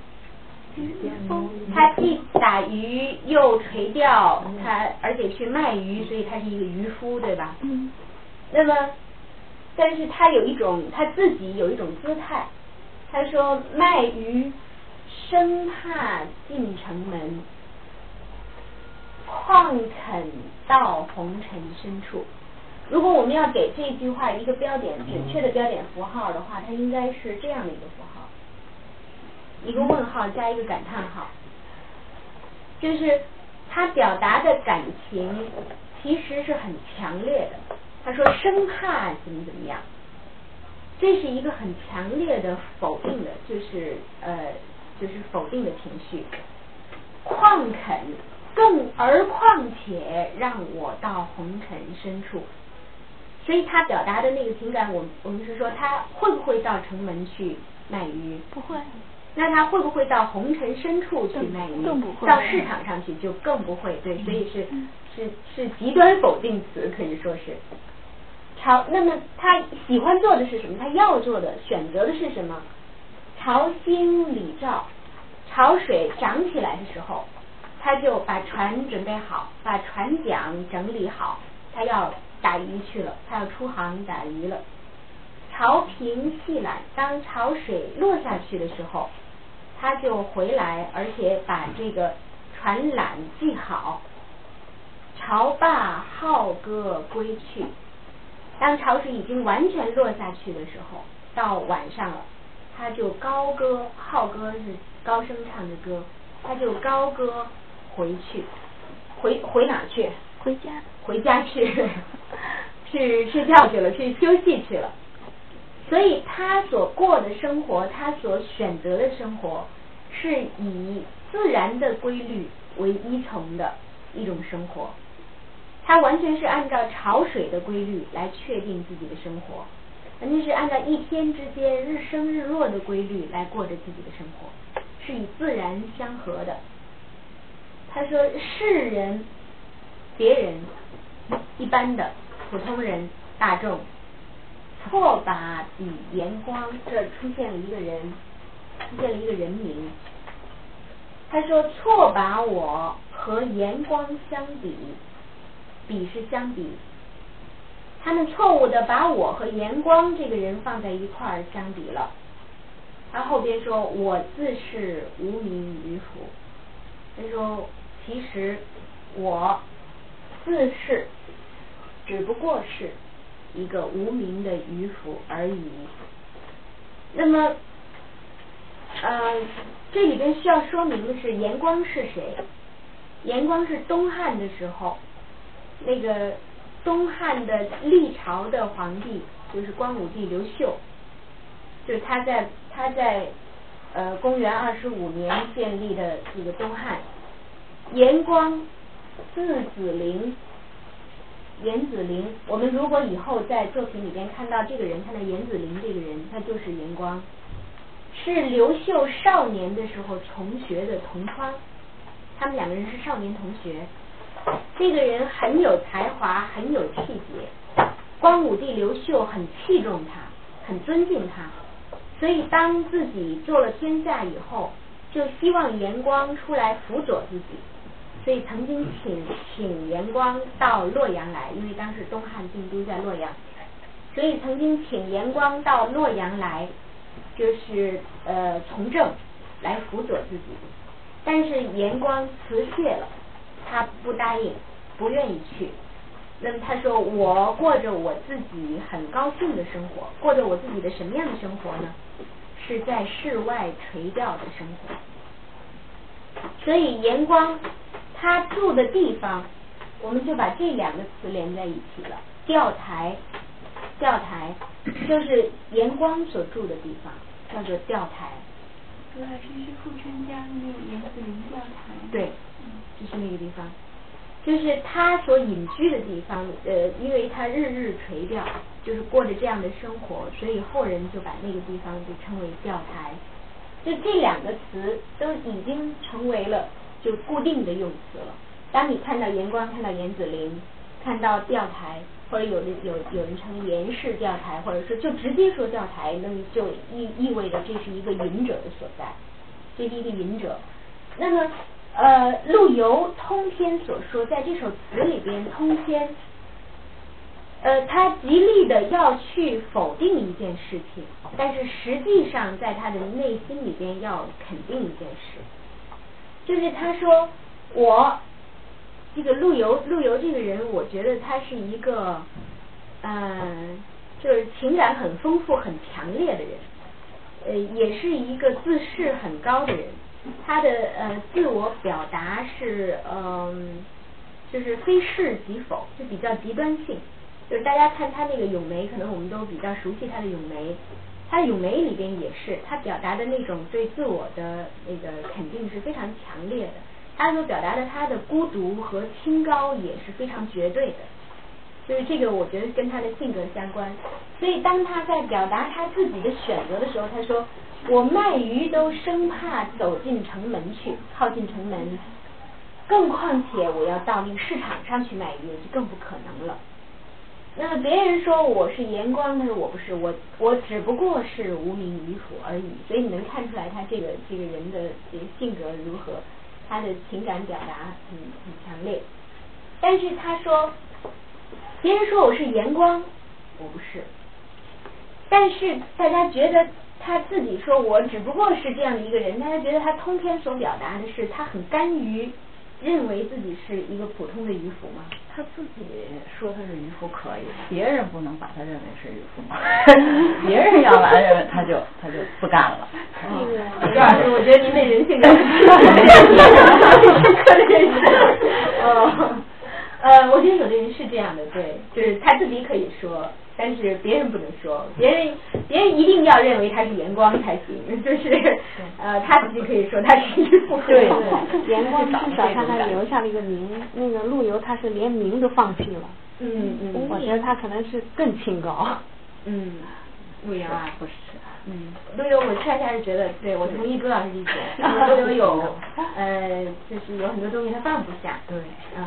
他既打鱼又垂钓，他而且去卖鱼，所以他是一个渔夫，对吧？嗯。那么，但是他有一种他自己有一种姿态，他说卖鱼生怕进城门，况肯到红尘深处。如果我们要给这句话一个标点，准确的标点符号的话，它应该是这样的一个符号，一个问号加一个感叹号，就是他表达的感情其实是很强烈的。他说生怕怎么怎么样，这是一个很强烈的否定的，就是呃，就是否定的情绪。况肯更而况且让我到红尘深处。所以他表达的那个情感，我我们是说他会不会到城门去卖鱼？不会。那他会不会到红尘深处去卖鱼？更不会。到市场上去就更不会。对，所以是是是极端否定词，可以说是。好，那么他喜欢做的是什么？他要做的、选择的是什么？潮兴理照，潮水涨起来的时候，他就把船准备好，把船桨整理好，他要。打鱼去了，他要出航打鱼了。潮平气懒，当潮水落下去的时候，他就回来，而且把这个船缆系好。潮罢号歌归去，当潮水已经完全落下去的时候，到晚上了，他就高歌，号歌是高声唱的歌，他就高歌回去，回回哪去？回家，回家去，[laughs] 去睡觉去了，去休息去了。所以他所过的生活，他所选择的生活，是以自然的规律为依从的一种生活。他完全是按照潮水的规律来确定自己的生活，人家是按照一天之间日升日落的规律来过着自己的生活，是与自然相合的。他说世人。别人一般的普通人大众错把比阳光，这出现了一个人，出现了一个人名。他说错把我和阳光相比，比是相比，他们错误的把我和严光这个人放在一块儿相比了。他后边说我自是无名渔夫，他说其实我。自是，只不过是一个无名的渔夫而已。那么，呃，这里边需要说明的是，严光是谁？严光是东汉的时候，那个东汉的历朝的皇帝，就是光武帝刘秀，就是他在他在呃公元二十五年建立的这个东汉，严光。字子陵，严子陵。我们如果以后在作品里边看到这个人，看到严子陵这个人，他就是严光，是刘秀少年的时候同学的同窗，他们两个人是少年同学。这个人很有才华，很有气节，光武帝刘秀很器重他，很尊敬他，所以当自己做了天下以后，就希望严光出来辅佐自己。所以曾经请请严光到洛阳来，因为当时东汉定都在洛阳，所以曾经请严光到洛阳来，就是呃从政，来辅佐自己。但是严光辞谢了，他不答应，不愿意去。那么他说：“我过着我自己很高兴的生活，过着我自己的什么样的生活呢？是在室外垂钓的生活。所以严光他住的地方，我们就把这两个词连在一起了。钓台，钓台就是严光所住的地方，叫做钓台。对，这是富春江那个严子林钓台。对，就是那个地方。”就是他所隐居的地方，呃，因为他日日垂钓，就是过着这样的生活，所以后人就把那个地方就称为钓台。就这两个词都已经成为了就固定的用词了。当你看到严光，看到严子陵，看到钓台，或者有的有有人称严氏钓台，或者说就直接说钓台，那么就意意味着这是一个隐者的所在，这是一个隐者。那么。呃，陆游通篇所说，在这首词里边，通篇，呃，他极力的要去否定一件事情，但是实际上在他的内心里边要肯定一件事，就是他说我这个陆游，陆游这个人，我觉得他是一个，嗯，就是情感很丰富、很强烈的人，呃，也是一个自视很高的人。他的呃自我表达是嗯，就是非是即否，就比较极端性。就是大家看他那个咏梅，可能我们都比较熟悉他的咏梅。他的咏梅里边也是，他表达的那种对自我的那个肯定是非常强烈的。他所表达的他的孤独和清高也是非常绝对的。就是这个，我觉得跟他的性格相关。所以当他在表达他自己的选择的时候，他说。我卖鱼都生怕走进城门去，靠近城门，更况且我要到那个市场上去卖鱼，就更不可能了。那么别人说我是严光，他说我不是，我我只不过是无名渔夫而已。所以你能看出来他这个这个人的这个性格如何，他的情感表达很很强烈。但是他说，别人说我是严光，我不是。但是大家觉得。他自己说：“我只不过是这样的一个人。”大家觉得他通篇所表达的是他很甘于认为自己是一个普通的渔夫吗？他自己说他是渔夫可以，别人不能把他认为是渔夫吗？[laughs] 别人要来认为他就他就不干了。朱老师，我觉得您那人性很深刻的认识。哦，呃，我觉得有的人是这样的，对，就是他自己可以说。但是别人不能说，别人别人一定要认为他是严光才行，就是呃他自己可以说他是渔夫。对对，严光至少他还留下了一个名，那个陆游他是连名都放弃了。嗯嗯。我觉得他可能是更清高。嗯，陆游啊不是。嗯，陆游我恰恰是觉得，对我同意朱老师意见，[laughs] 陆游有呃就是有很多东西他放不下。对。嗯。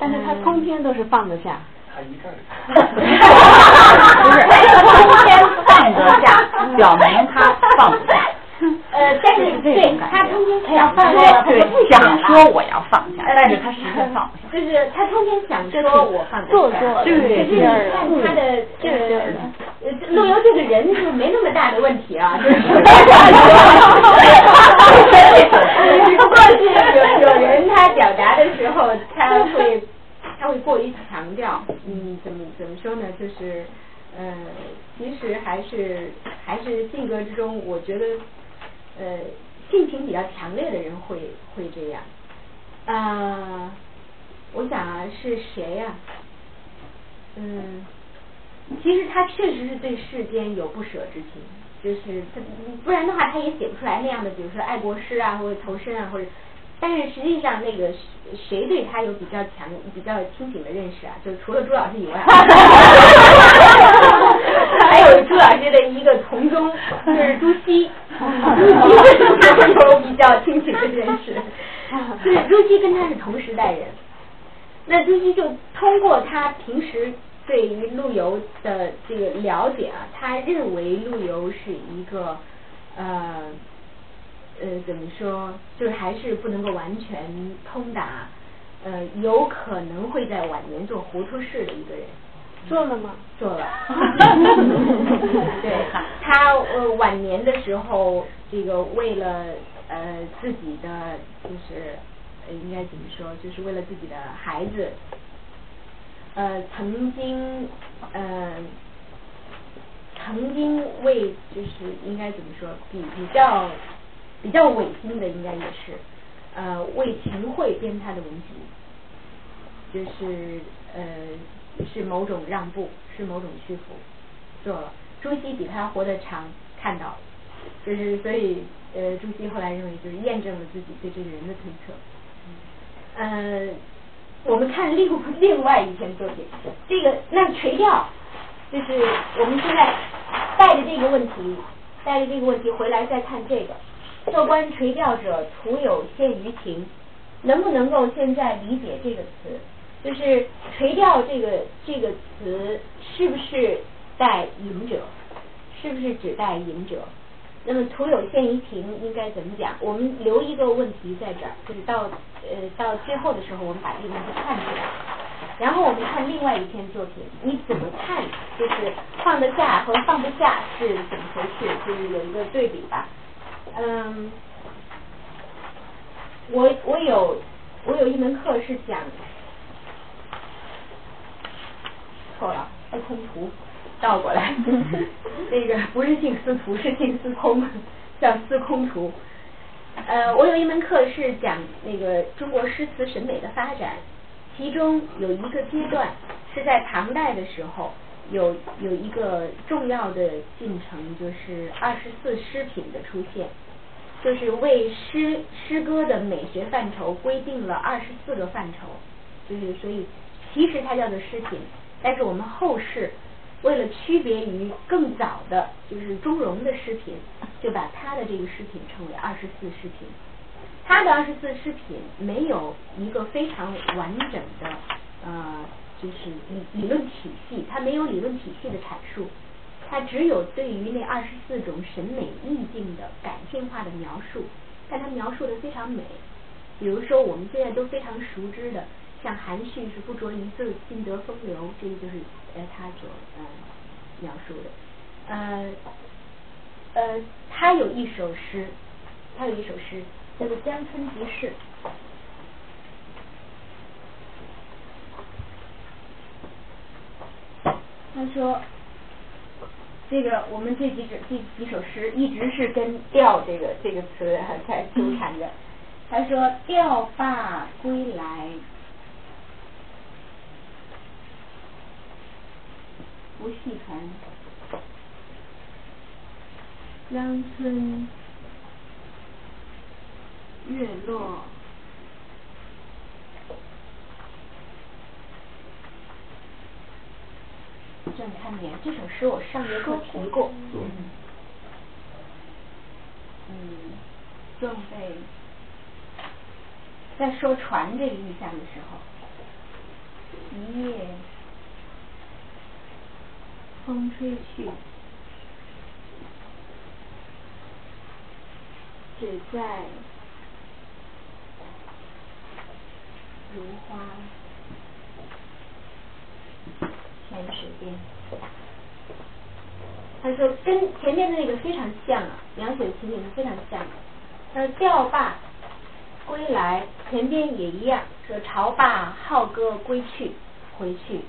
但是他通天都是放得下。他一阵 [laughs] 不是，通天放得下，表明他放不下。[laughs] 呃，但是对他通篇想说，对想说我要放下，但是他实在放不下。就是他通篇想说我放不下，对对对。看他的呃，陆游这个人就没那么大的问题啊，就是。[laughs] 只 [laughs] 不过是有有人他表达的时候他会。他会过于强调，嗯，怎么怎么说呢？就是，呃，其实还是还是性格之中，我觉得，呃，性情比较强烈的人会会这样。啊，我想啊，是谁呀？嗯，其实他确实是对世间有不舍之情，就是他不然的话，他也写不出来那样的，比如说爱国诗啊，或者投身啊，或者。但是实际上，那个谁对他有比较强、比较清醒的认识啊？就除了朱老师以外，[laughs] 还有朱老师的一个同宗，就是朱熹。朱熹他有比较清醒的认识，就是朱熹跟他是同时代人。那朱熹就通过他平时对于陆游的这个了解啊，他认为陆游是一个呃。呃，怎么说？就是还是不能够完全通达，呃，有可能会在晚年做糊涂事的一个人。做了吗？做了。[laughs] 对，他他呃晚年的时候，这个为了呃自己的就是应该怎么说，就是为了自己的孩子，呃曾经呃曾经为就是应该怎么说比比较比较违心的应该也是呃为秦桧编他的文集，就是呃是某种让步，是某种屈服，做了。朱熹比他活得长，看到了，就是所以呃，朱熹后来认为就是验证了自己对这个人的推测。呃，我们看另另外一篇作品，这个那垂钓，就是我们现在带着这个问题，带着这个问题回来再看这个。做官垂钓者，徒有限于情，能不能够现在理解这个词？就是垂钓这个这个词是不是？带隐者，是不是指代隐者？那么徒有限于情应该怎么讲？我们留一个问题在这儿，就是到呃到最后的时候，我们把这个问题看出来。然后我们看另外一篇作品，你怎么看？就是放得下和放不下是怎么回事？就是有一个对比吧。嗯，我我有我有一门课是讲错了，司空图。倒过来，[laughs] 那个不是姓司徒，是姓司空，叫司空图。呃，我有一门课是讲那个中国诗词审美的发展，其中有一个阶段是在唐代的时候，有有一个重要的进程，就是二十四诗品的出现，就是为诗诗歌的美学范畴规定了二十四个范畴，就是所以其实它叫做诗品，但是我们后世。为了区别于更早的，就是中庸的诗品，就把他的这个诗品称为二十四诗品。他的二十四诗品没有一个非常完整的呃，就是理理论体系，它没有理论体系的阐述，它只有对于那二十四种审美意境的感性化的描述，但它描述的非常美。比如说我们现在都非常熟知的。像含蓄是不着一字，尽得风流，这个就是呃他所呃描述的。呃呃，他有一首诗，他有一首诗叫做《江村即事》。他说，这个我们这几首这几首诗一直是跟调这个这个词在纠缠着。他说：“调罢归来。”不细传，江村月落正看眠。这首诗我上节课提过。嗯，正被在说船这个意象的时候，一夜。风吹去，只在如花天水边。他说跟前面的那个非常像啊，描写的情景是非常像。他说钓罢归来，前边也一样，说潮罢浩歌归去，回去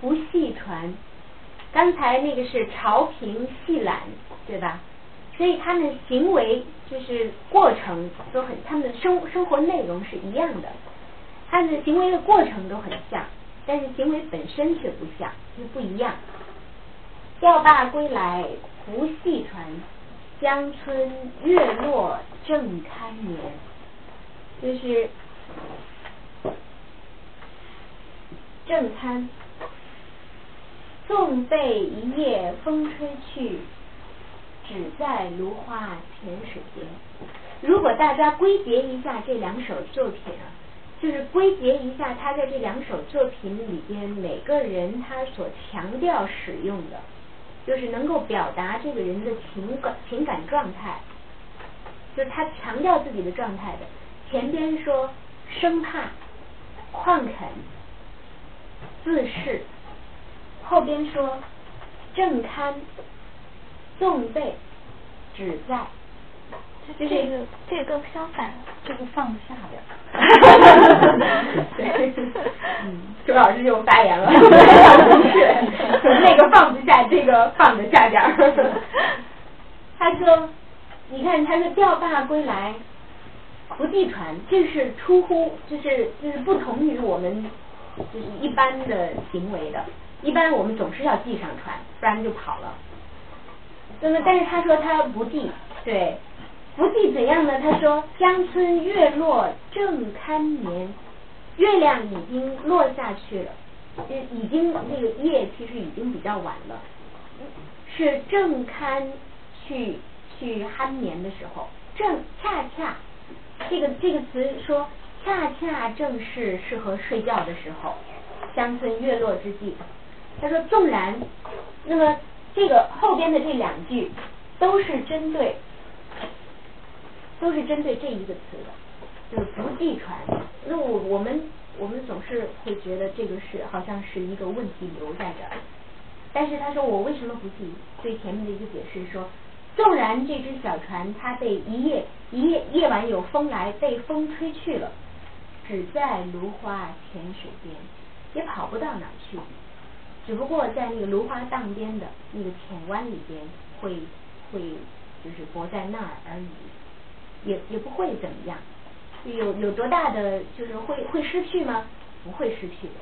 不系船。刚才那个是朝平细缆，对吧？所以他们行为就是过程都很，他们的生生活内容是一样的，他们的行为的过程都很像，但是行为本身却不像，就不一样。钓罢归来不系船，江村月落正堪眠，就是正餐。纵被一夜风吹去，只在芦花浅水间。如果大家归结一下这两首作品啊，就是归结一下他在这两首作品里边每个人他所强调使用的，就是能够表达这个人的情感情感状态，就是他强调自己的状态的。前边说生怕、旷恳、自恃。后边说正堪纵备，只在。这这个这个更相反，这个放下边。周老师又发言了，是那个放不下，这个 [laughs] 放得下点儿。他说，你看，他说钓罢归来，不系船，这是出乎，就是就是不同于我们就是一般的行为的。一般我们总是要系上船，不然就跑了。那么，但是他说他不系，对。不计怎样呢？他说：“乡村月落正堪眠，月亮已经落下去了，已经那个夜其实已经比较晚了，是正堪去去酣眠的时候。正恰恰这个这个词说，恰恰正是适合睡觉的时候。乡村月落之际，他说纵然，那么这个后边的这两句都是针对。”都是针对这一个词的，就是不计船。那我我们我们总是会觉得这个是好像是一个问题留在这儿。但是他说我为什么不计？最前面的一个解释说，纵然这只小船它被一夜一夜夜晚有风来被风吹去了，只在芦花浅水边，也跑不到哪儿去。只不过在那个芦花荡边的那个浅湾里边，会会就是泊在那儿而已。也也不会怎么样，有有多大的就是会会失去吗？不会失去的。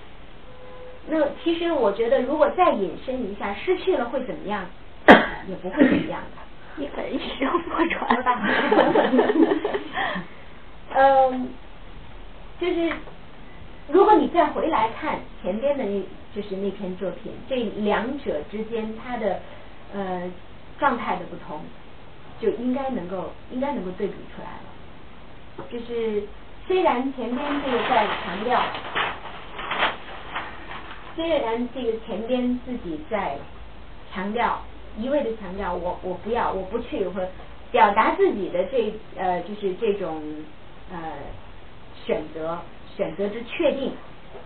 那其实我觉得，如果再引申一下，失去了会怎么样？也不会怎么样的，一本一时破 [laughs] 船吧。[laughs] 嗯，就是如果你再回来看前边的那，就是那篇作品，这两者之间它的呃状态的不同。就应该能够应该能够对比出来了，就是虽然前边这个在强调，虽然这个前边自己在强调一味的强调我我不要我不去或表达自己的这呃就是这种呃选择选择之确定，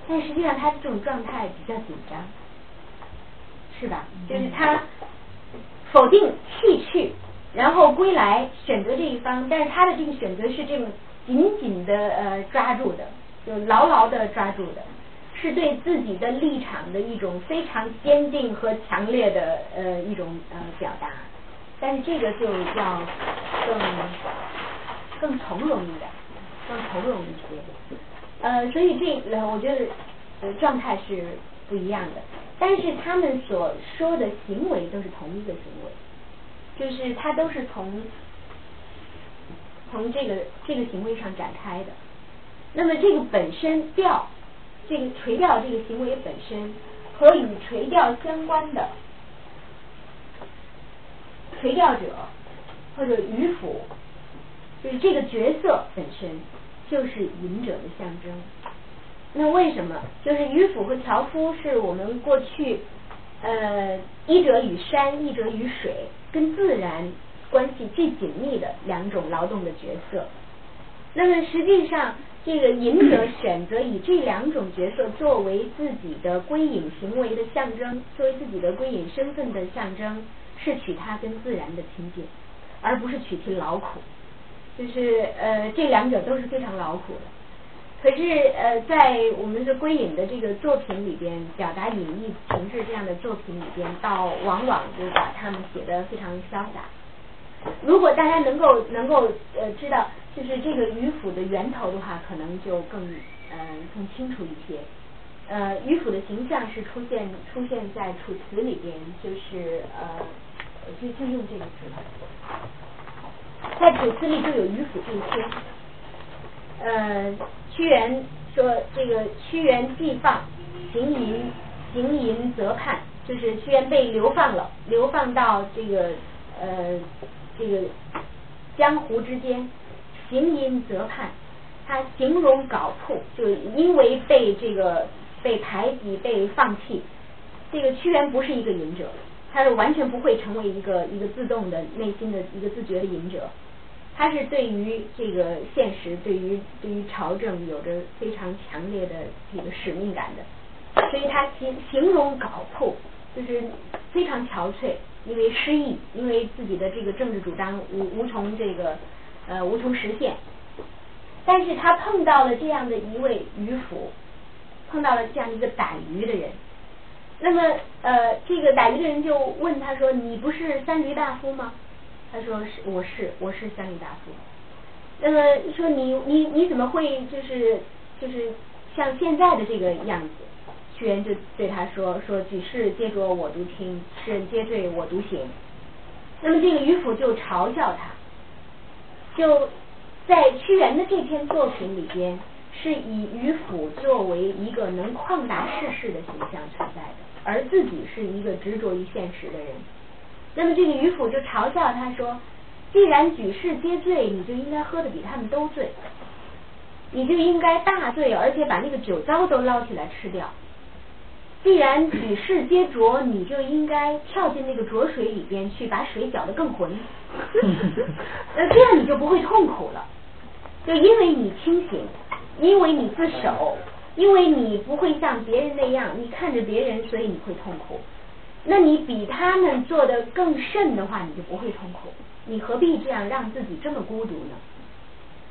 但实际上他这种状态比较紧张，是吧？就是他否定弃去。然后归来选择这一方，但是他的这个选择是这种紧紧的呃抓住的，就牢牢的抓住的，是对自己的立场的一种非常坚定和强烈的呃一种呃表达。但是这个就要更更从容一点，更从容一些。呃，所以这呃我觉得呃状态是不一样的，但是他们所说的行为都是同一个行为。就是它都是从从这个这个行为上展开的，那么这个本身钓，这个垂钓这个行为本身和与垂钓相关的垂钓者或者渔夫，就是这个角色本身就是隐者的象征。那为什么？就是渔夫和樵夫是我们过去呃一者与山，一者与水。跟关系最紧密的两种劳动的角色，那么实际上，这个隐者选择以这两种角色作为自己的归隐行为的象征，作为自己的归隐身份的象征，是取他跟自然的亲近，而不是取其劳苦。就是呃，这两者都是非常劳苦的。可是呃，在我们的归隐的这个作品里边，表达隐逸情志这样的作品里边，倒往往就把他们写得非常潇洒。如果大家能够能够呃知道，就是这个迂腐的源头的话，可能就更呃更清楚一些。呃，迂腐的形象是出现出现在楚辞里边，就是呃就就用这个词了，在楚辞里就有迂腐这一篇。呃，屈原说这个屈原既放，行吟行吟则畔，就是屈原被流放了，流放到这个呃这个江湖之间，行吟则畔，他形容槁铺，就因为被这个被排挤被放弃，这个屈原不是一个隐者，他是完全不会成为一个一个自动的内心的一个自觉的隐者。他是对于这个现实，对于对于朝政有着非常强烈的这个使命感的，所以他形形容槁铺就是非常憔悴，因为失意，因为自己的这个政治主张无无从这个呃无从实现。但是他碰到了这样的一位渔夫，碰到了这样一个打鱼的人。那么呃，这个打鱼的人就问他说：“你不是三闾大夫吗？”他说：“是，我是，我是三闾大夫。”那么说你你你怎么会就是就是像现在的这个样子？屈原就对他说：“说举世皆浊我独清，世人皆醉我独醒。”那么这个渔夫就嘲笑他，就在屈原的这篇作品里边，是以渔夫作为一个能旷达世事的形象存在的。而自己是一个执着于现实的人，那么这个渔夫就嘲笑他说：“既然举世皆醉，你就应该喝的比他们都醉，你就应该大醉，而且把那个酒糟都捞起来吃掉。既然举世皆浊，你就应该跳进那个浊水里边去，把水搅得更浑。[laughs] 那这样你就不会痛苦了，就因为你清醒，因为你自首。”因为你不会像别人那样，你看着别人，所以你会痛苦。那你比他们做的更甚的话，你就不会痛苦。你何必这样让自己这么孤独呢？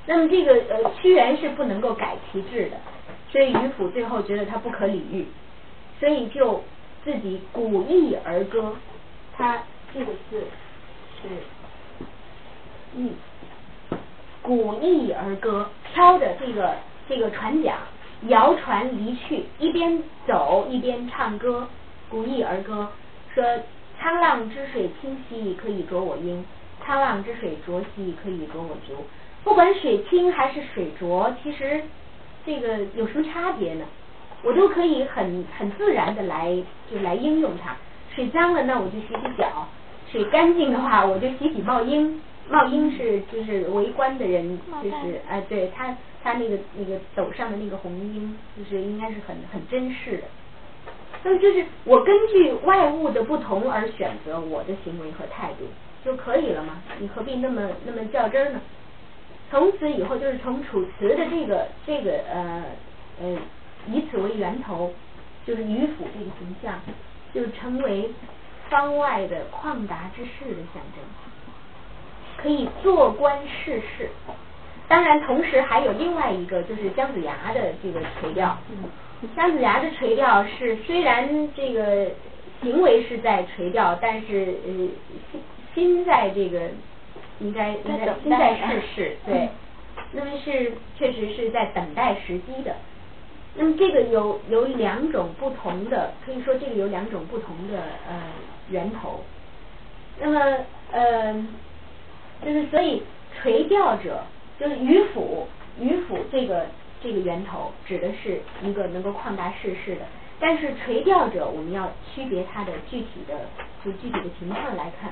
那么这个呃屈原是不能够改其志的，所以渔父最后觉得他不可理喻，所以就自己鼓意而歌。他这个字是翼，鼓翼而歌，飘着这个这个船桨。摇船离去，一边走一边唱歌，鼓意而歌，说：“沧浪之水清兮，可以濯我缨；沧浪之水浊兮，可以濯我足。”不管水清还是水浊，其实这个有什么差别呢？我都可以很很自然的来就来应用它。水脏了，那我就洗洗脚；水干净的话，我就洗洗帽缨。帽缨是就是围观的人，就是哎，对他。他那个那个斗上的那个红缨，就是应该是很很珍视的。那就是我根据外物的不同而选择我的行为和态度就可以了吗？你何必那么那么较真呢？从此以后，就是从楚辞的这个这个呃呃以此为源头，就是渔父这个形象，就成为方外的旷达之士的象征，可以做官世事。当然，同时还有另外一个，就是姜子牙的这个垂钓。姜子牙的垂钓是虽然这个行为是在垂钓，但是呃心心在这个应该应该心在世事，对。那么是确实是在等待时机的。那么这个有有两种不同的，可以说这个有两种不同的呃源头。那么呃就是所以垂钓者。就是渔夫，渔夫这个这个源头指的是一个能够旷达世事的，但是垂钓者我们要区别它的具体的就具体的情况来看，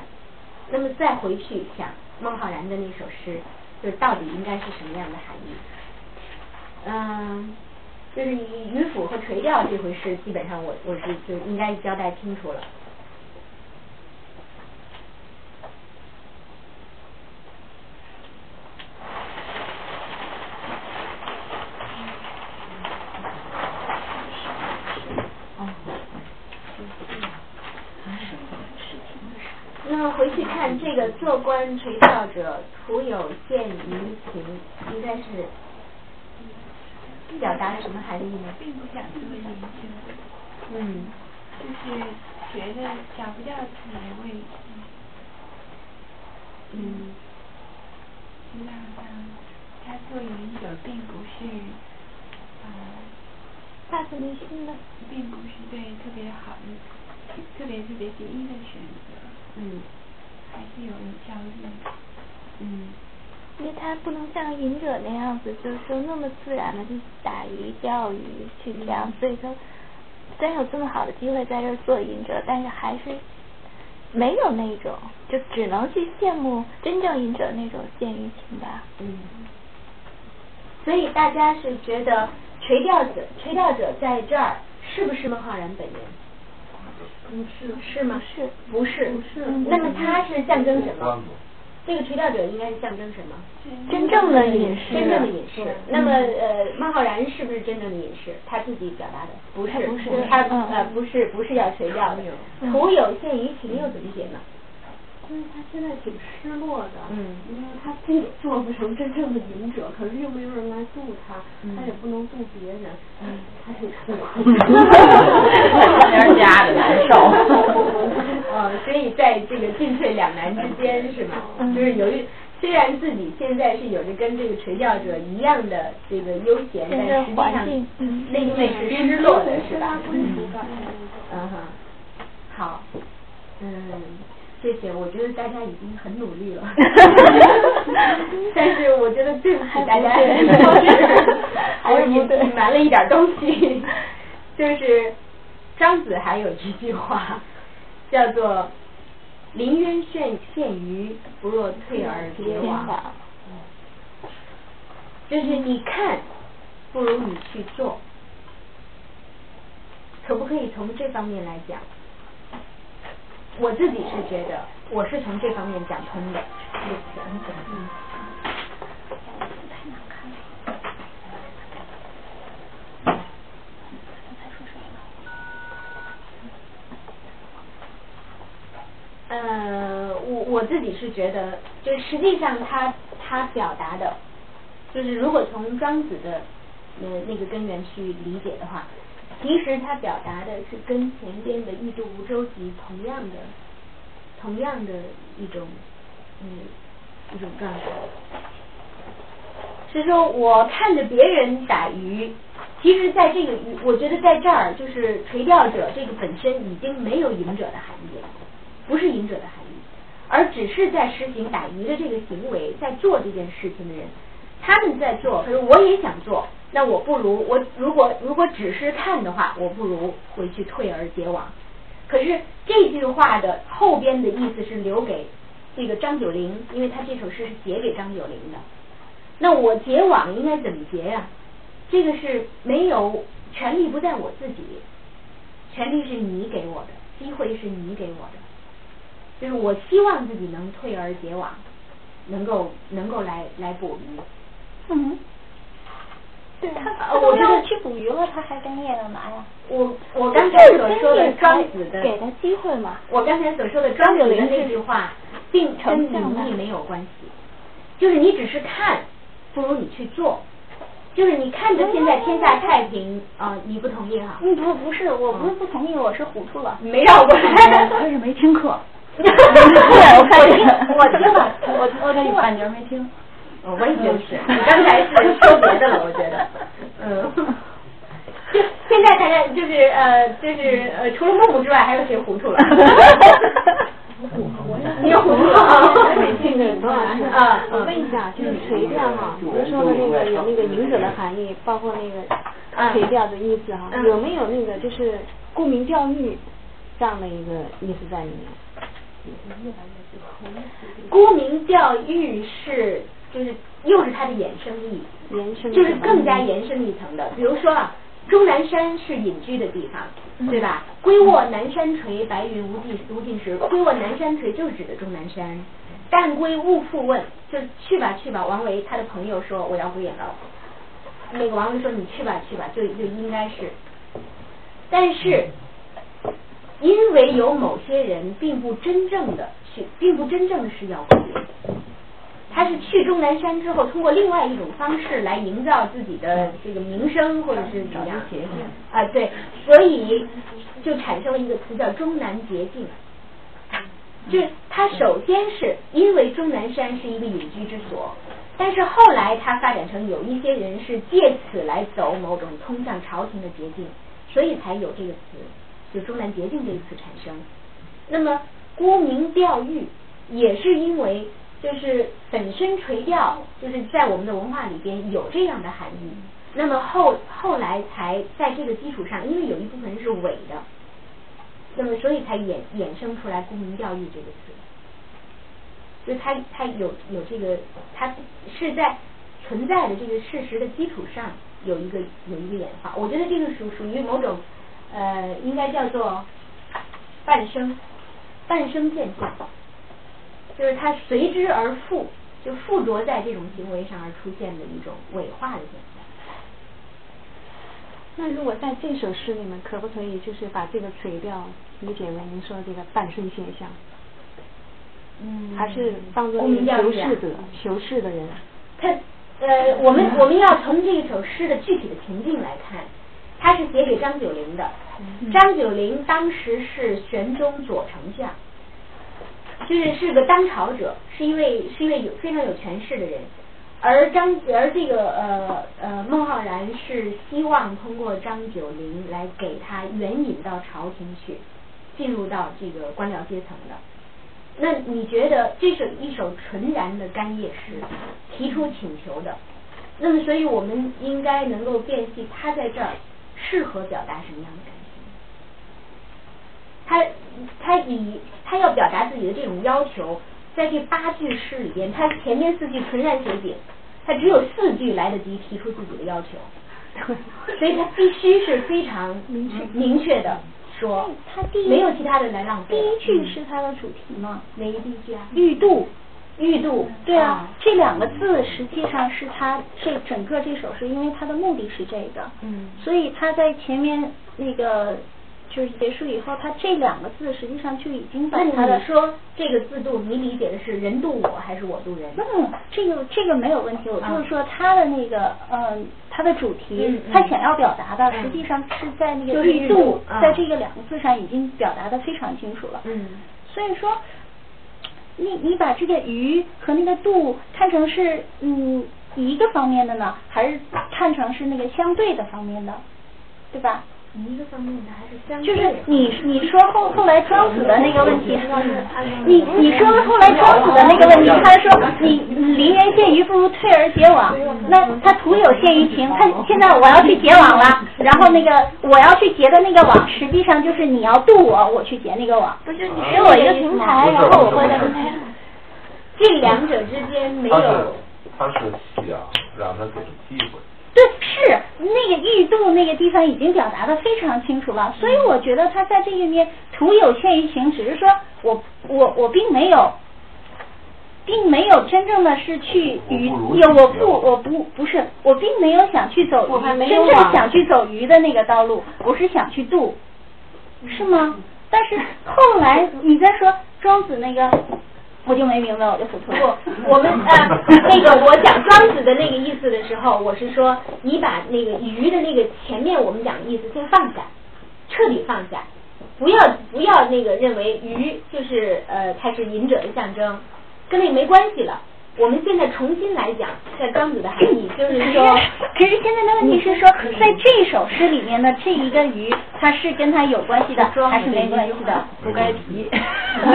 那么再回去想孟浩然的那首诗，就是到底应该是什么样的含义？嗯，就是渔夫和垂钓这回事，基本上我我是就应该交代清楚了。回去看这个做官垂钓者，徒有见于情，应该是表达什么含义呢？并不想做研究。嗯。就是觉得找不到自己的位置。嗯。那他他做隐者并不是啊。发自内心的。并不是对特别好的，特别特别第一的选择。嗯。还是有焦虑，嗯，因为他不能像隐者那样子，就是说那么自然的去打鱼、钓鱼去这样，所以说虽然有这么好的机会在这做隐者，但是还是没有那种，就只能去羡慕真正隐者那种见于情吧。嗯，所以大家是觉得垂钓者，垂钓者在这儿是不是孟浩然本人？不是是吗？是，不是不是。那么它是象征什么？这个垂钓者应该是象征什么？真正的隐士。真正的隐士。那么呃，孟浩然是不是真正的隐士？他自己表达的不是，不是他呃不是不是要垂钓的。徒有羡于情又怎么解呢？所以他现在挺失落的，嗯，因为他既做不成真正的隐者，可是又没有人来渡他，嗯。他也不能渡别人，嗯，他挺痛苦，的，中间夹着难受。呃，[laughs] 所以在这个进退两难之间是吗？就是由于虽然自己现在是有着跟这个垂钓者一样的这个悠闲，但实际上内内是失落的是吧？嗯哼，好，嗯，谢谢，我觉得大家已经很努力了，[laughs] 但是我觉得对不起大家，我隐隐瞒了一点东西，就是张子还有一句话，叫做“临渊羡羡鱼，不若退而结网”，就是你看，不如你去做。可不可以从这方面来讲？我自己是觉得，我是从这方面讲通的。嗯。呃，我我自己是觉得，就实际上他他表达的，就是如果从庄子的呃那个根源去理解的话，其实他表达的是跟前边的“异度无舟楫”同样的，同样的一种嗯一种状态。是说我看着别人打鱼，其实在这个鱼，我觉得在这儿就是垂钓者这个本身已经没有赢者的含义了，不是赢者的含义，而只是在实行打鱼的这个行为，在做这件事情的人，他们在做，可是我也想做，那我不如我如果如果只是看的话，我不如回去退而结网。可是这句话的后边的意思是留给这个张九龄，因为他这首诗是写给张九龄的。那我结网应该怎么结呀、这个是没有权利不在我自己，权利是你给我的，机会是你给我的，就是我希望自己能退而结网，能够能够来来捕鱼。嗯，对他我觉得去捕鱼了，他还干业干嘛呀？我我刚才所说的庄子的，给他机会嘛。我刚才所说的庄子的那句话，[laughs] 并跟名利没有关系，就是你只是看，不如你去做。就是你看着现在天下太平啊、你不同意哈？嗯，不不是，我不是不同意，我是糊涂了。没绕过来。他是没听课。[laughs] [laughs] 对，我看听，我听了，我我听了。半截没听。哦我也觉得是，你刚才是说别的了，我觉得，[laughs] 嗯，就现在大家就是呃就是呃除了木木之外，还有谁糊涂了？[laughs] 你又糊涂了啊？这个董老师啊，我问一下，就是垂钓哈，您说的那个有那个隐者的含义，包括那个垂钓的意思哈，嗯有没有那个就是沽名钓誉这样的一个意思在里面？沽名钓誉是就是又是它的衍生义，延伸就是更加延伸一层的。比如说啊，终南山是隐居的地方，对吧？归卧南山陲，白云无际无尽时。归卧南山陲就是指的终南山。但归勿复问，就去吧去吧。王维他的朋友说我要归隐了，那个王维说你去吧去吧，就就应该是。但是因为有某些人并不真正的去，并不真正的是要归雁。他是去终南山之后，通过另外一种方式来营造自己的这个名声，或者是怎么样啊？对，所以就产生了一个词叫终南捷径。就是他首先是因为终南山是一个隐居之所，但是后来他发展成有一些人是借此来走某种通向朝廷的捷径，所以才有这个词，就终南捷径这个词产生。那么沽名钓誉也是因为就是本身垂钓就是在我们的文化里边有这样的含义，那么后后来才在这个基础上，因为有一部分是伪的，那么所以才衍衍生出来沽名钓誉这个词，就是它它有有这个它是在存在的这个事实的基础上有一个有一个演化，我觉得这个属属于某种呃应该叫做半生半生现象。就是它随之而附，就附着在这种行为上而出现的一种伪化的现象。那如果在这首诗里面，可不可以就是把这个垂钓理解为您说的这个半身现象？嗯，还是当做公民教育啊求是者求是的人？他呃，我们我们要从这首诗的具体的情境来看，他是写给张九龄的。张九龄当时是玄宗左丞相，就是是个当朝者，是一位是一位有非常有权势的人。而张而这个呃呃孟浩然是希望通过张九龄来给他援引到朝廷去，进入到这个官僚阶层的。那你觉得这是一首纯然的干谒诗，提出请求的，那么所以我们应该能够辨析他在这儿适合表达什么样的感。他他以他要表达自己的这种要求，在这八句诗里边，他前面四句纯然写景，他只有四句来得及提出自己的要求，[laughs] 所以他必须是非常明确明确的说，他第一没有其他的来浪费。第一句是他的主题吗？哪一句啊？玉度，玉度，对啊，这两个字实际上是他这整个这首诗，因为他的目的是这个，嗯所以他在前面那个就是结束以后，他这两个字实际上就已经把那他的你说这个自度，你理解的是人度我还是我度人？嗯，这个这个没有问题，我就是说他的那个嗯，他的主题他想要表达的嗯实际上是在那个玉度，啊在这个两个字上已经表达的非常清楚了。嗯所以说，你你把这个鱼和那个度看成是嗯一个方面的呢，还是看成是那个相对的方面的，对吧？一个方面的还是相就是你你说后后来庄子的那个问题，你你说后来庄子的那个问题，他说你临渊羡鱼不如退而结网，那他徒有羡鱼情，他现在我要去结网了，然后那个我要去结的那个网，实际上就是你要渡我，我去结那个网，不是你给我一个平台，然后我会在平台上。这两者之间没有他是想让他给机会，对，是那个玉度那个地方已经表达的非常清楚了，所以我觉得他在这一面徒有羡于情，只是说我我我并没有，并没有真正的是去鱼我不如有我不我不不是我并没有想去走我还鱼，真正想去走鱼的那个道路，我是想去渡，是吗？但是后来你再说庄子那个，我就没明白，我就糊涂了。不，[laughs] 我们呃，那个我讲庄子的那个意思的时候，我是说你把那个鱼的那个前面我们讲的意思先放下，彻底放下，不要不要那个认为鱼就是呃它是隐者的象征，跟那个没关系了。我们现在重新来讲，在庄子的含义，就是说，可是现在的问题是说，在这首诗里面的这一个鱼，它是跟它有关系的，还是没关系的？不该提。对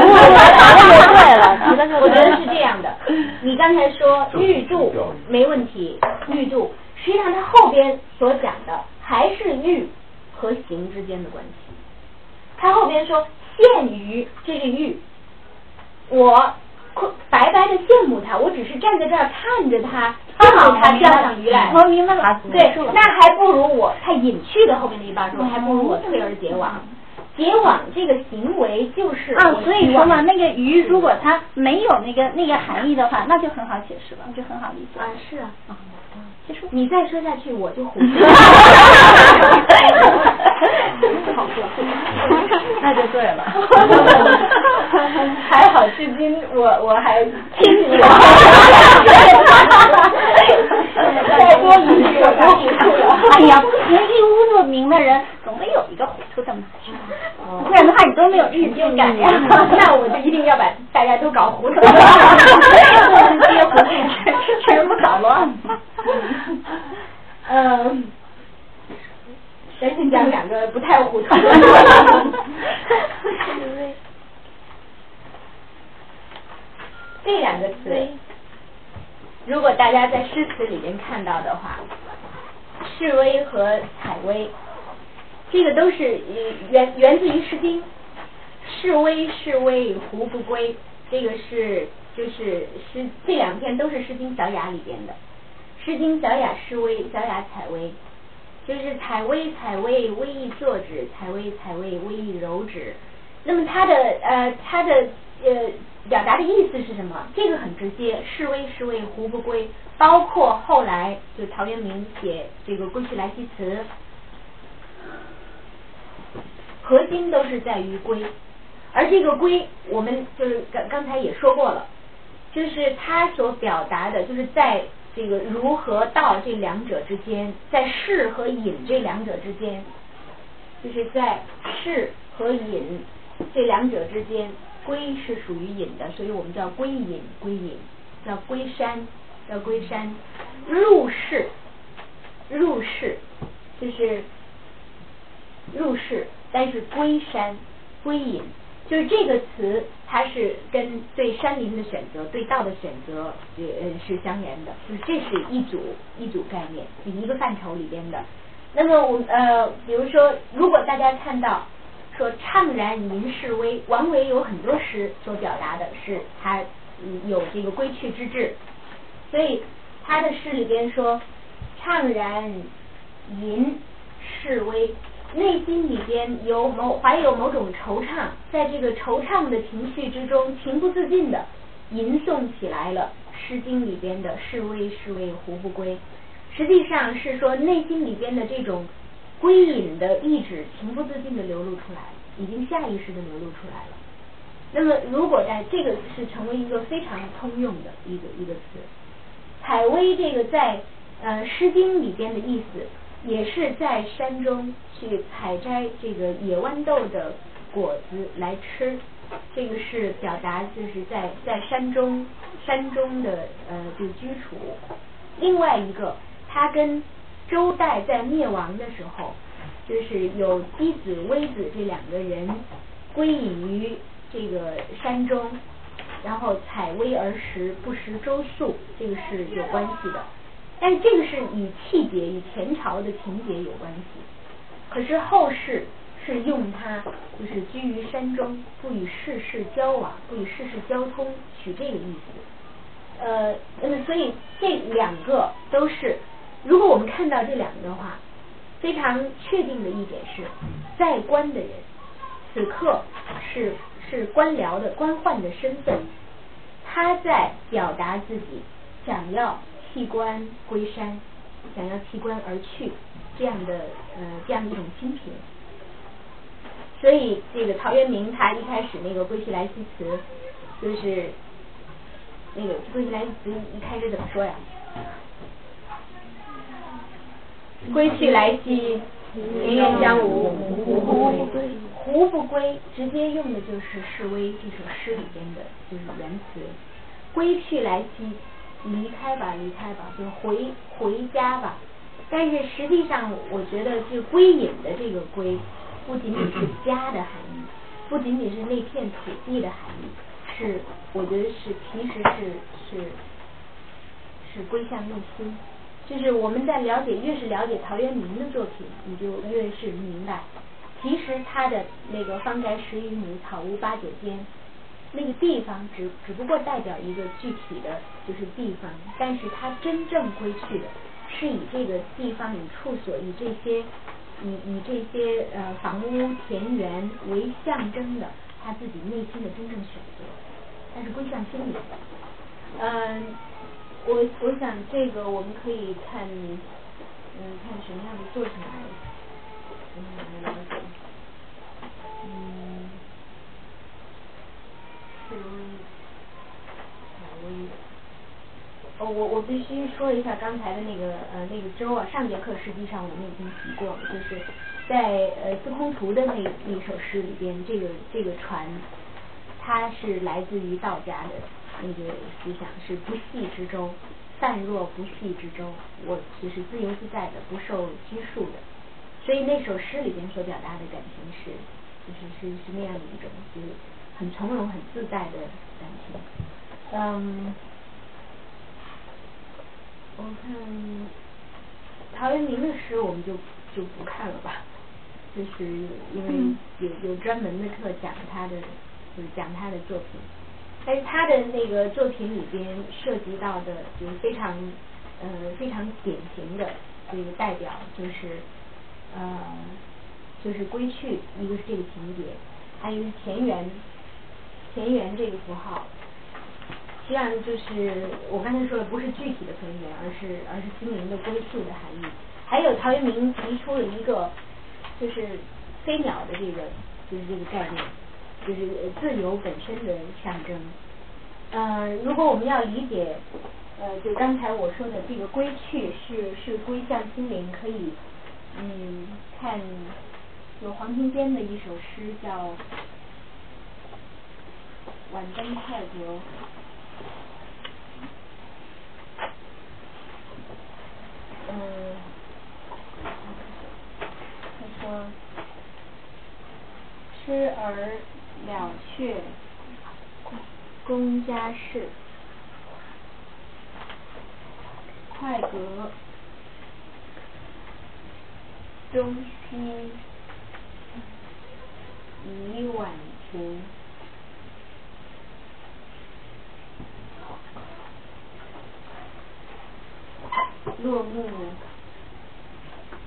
了提的就我觉得是这样的。你刚才说就是玉柱没问题，玉柱实际上它后边所讲的还是玉和形之间的关系。他后边说羡鱼这个玉，我困白白的羡慕他，我只是站在这儿看着他，看着他钓上鱼来。我明白了，对，那还不如我他隐去的后面那一半说，还不如我退而结网。结网这个行为就是啊，所以说嘛，那个鱼如果它没有那个那个含义的话，那就很好解释了，就很好理解。啊是啊。结束。你再说下去我就糊涂了。[laughs] [laughs] 那就对了。[laughs] [laughs] 还好至今我我还清醒。再多一句我就糊涂了。哎呀，不行，一屋子明白人，总得有一个糊涂的嘛，[laughs] 不然的话你都没有日就感呀。[laughs] 那我就一定要把大家都搞糊涂。这些糊涂吃吃不捣乱。嗯，咱先讲两个不太糊涂的。这两个词，如果大家在诗词里面看到的话，示威和采薇，这个都是呃源源自于《诗经》。示威示威胡不归，这个是就是诗这两篇都是《诗经·小雅》里边的。《诗经·小雅·示威》，小雅采薇，就是采薇采薇，微易作止；采薇采薇，微易柔止。那么它的呃它的呃表达的意思是什么？这个很直接，示威示威，胡不归。包括后来就陶渊明写这个《归去来兮辞》，核心都是在于归。而这个归，我们就是刚刚才也说过了，就是他所表达的，就是在这个如和道这两者之间，在是和隐这两者之间，就是在是和隐这两者之间，归是属于隐的，所以我们叫归隐，归隐叫归山，叫归山，入世，入世就是入世，但是归山，归隐。就是这个词，它是跟对山林的选择、对道的选择，呃是相连的。就是这是一组一组概念，一个范畴里边的。那么我呃，比如说，如果大家看到说“怅然吟示微”，王维有很多诗所表达的是他有这个归去之志，所以他的诗里边说“怅然吟示微”。内心里边有某怀有某种惆怅，在这个惆怅的情绪之中，情不自禁的吟诵起来了《诗经》里边的“是微是微胡不归”，实际上是说内心里边的这种归隐的意志，情不自禁的流露出来，已经下意识的流露出来了。那么，如果在这个是成为一个非常通用的一个一个词，“采薇”这个在呃《诗经》里边的意思。也是在山中去采摘这个野豌豆的果子来吃，这个是表达就是在在山中山中的呃就居处。另外一个，他跟周代在灭亡的时候，就是有箕子、微子这两个人归隐于这个山中，然后采薇而食，不食周粟，这个是有关系的。但是这个是与气节、与前朝的情节有关系。可是后世是用它，就是居于山中，不与世事交往，不与世事交通，取这个意思。呃，那么所以这两个都是，如果我们看到这两个的话，非常确定的一点是，在官的人此刻是是官僚的官宦的身份，他在表达自己想要。弃官归山，想要弃官而去，这样的呃这样的一种心情。所以这个陶渊明他一开始那个《归去来兮》辞，就是那个《归去来兮》辞一开始怎么说呀？归去来兮，田园将芜胡不归？胡不归？直接用的就是《示威》这首诗里边的就是原词。归去来兮。离开吧，离开吧，就回回家吧。但是实际上，我觉得这归隐的这个归，不仅仅是家的含义，不仅仅是那片土地的含义，是我觉得是其实是是是归向内心。就是我们在了解越是了解陶渊明的作品，你就越是明白，其实他的那个方宅十余亩，草屋八九间。那个地方只只不过代表一个具体的，就是地方，但是他真正归去的，是以这个地方、以处所、以这些、以以这些呃房屋、田园为象征的，他自己内心的真正选择，但是归向心灵。嗯，我我想这个我们可以看，嗯，看什么样的作品来，嗯，了解，嗯。是微，哦，我我必须说一下刚才的那个呃那个舟啊，上节课实际上我们已经提过了，就是在呃司空图的那那首诗里边，这个这个船，它是来自于道家的那个思想，是不系之舟，泛若不系之舟，我就是自由自在的，不受拘束的，所以那首诗里边所表达的感情是，就是是是那样的一种就是。很从容、很自在的感情。嗯，我看陶渊明的诗，我们就就不看了吧，就是因为有有专门的课讲他的，就是讲他的作品。但是他的那个作品里边涉及到的，就是非常呃非常典型的这个代表，就是呃就是归去，一个是这个情节，还有一个是田园。田园这个符号，实际上就是我刚才说的，不是具体的田园，而是而是心灵的归宿的含义。还有陶渊明提出了一个，就是飞鸟的这个，就是这个概念。就是自由本身的象征。呃，如果我们要理解，呃，就刚才我说的这个归去是是归向心灵，可以嗯看有黄庭坚的一首诗叫《晚登快阁》。嗯，他说：“痴儿了却公家事，快阁东西已晚晴。”落木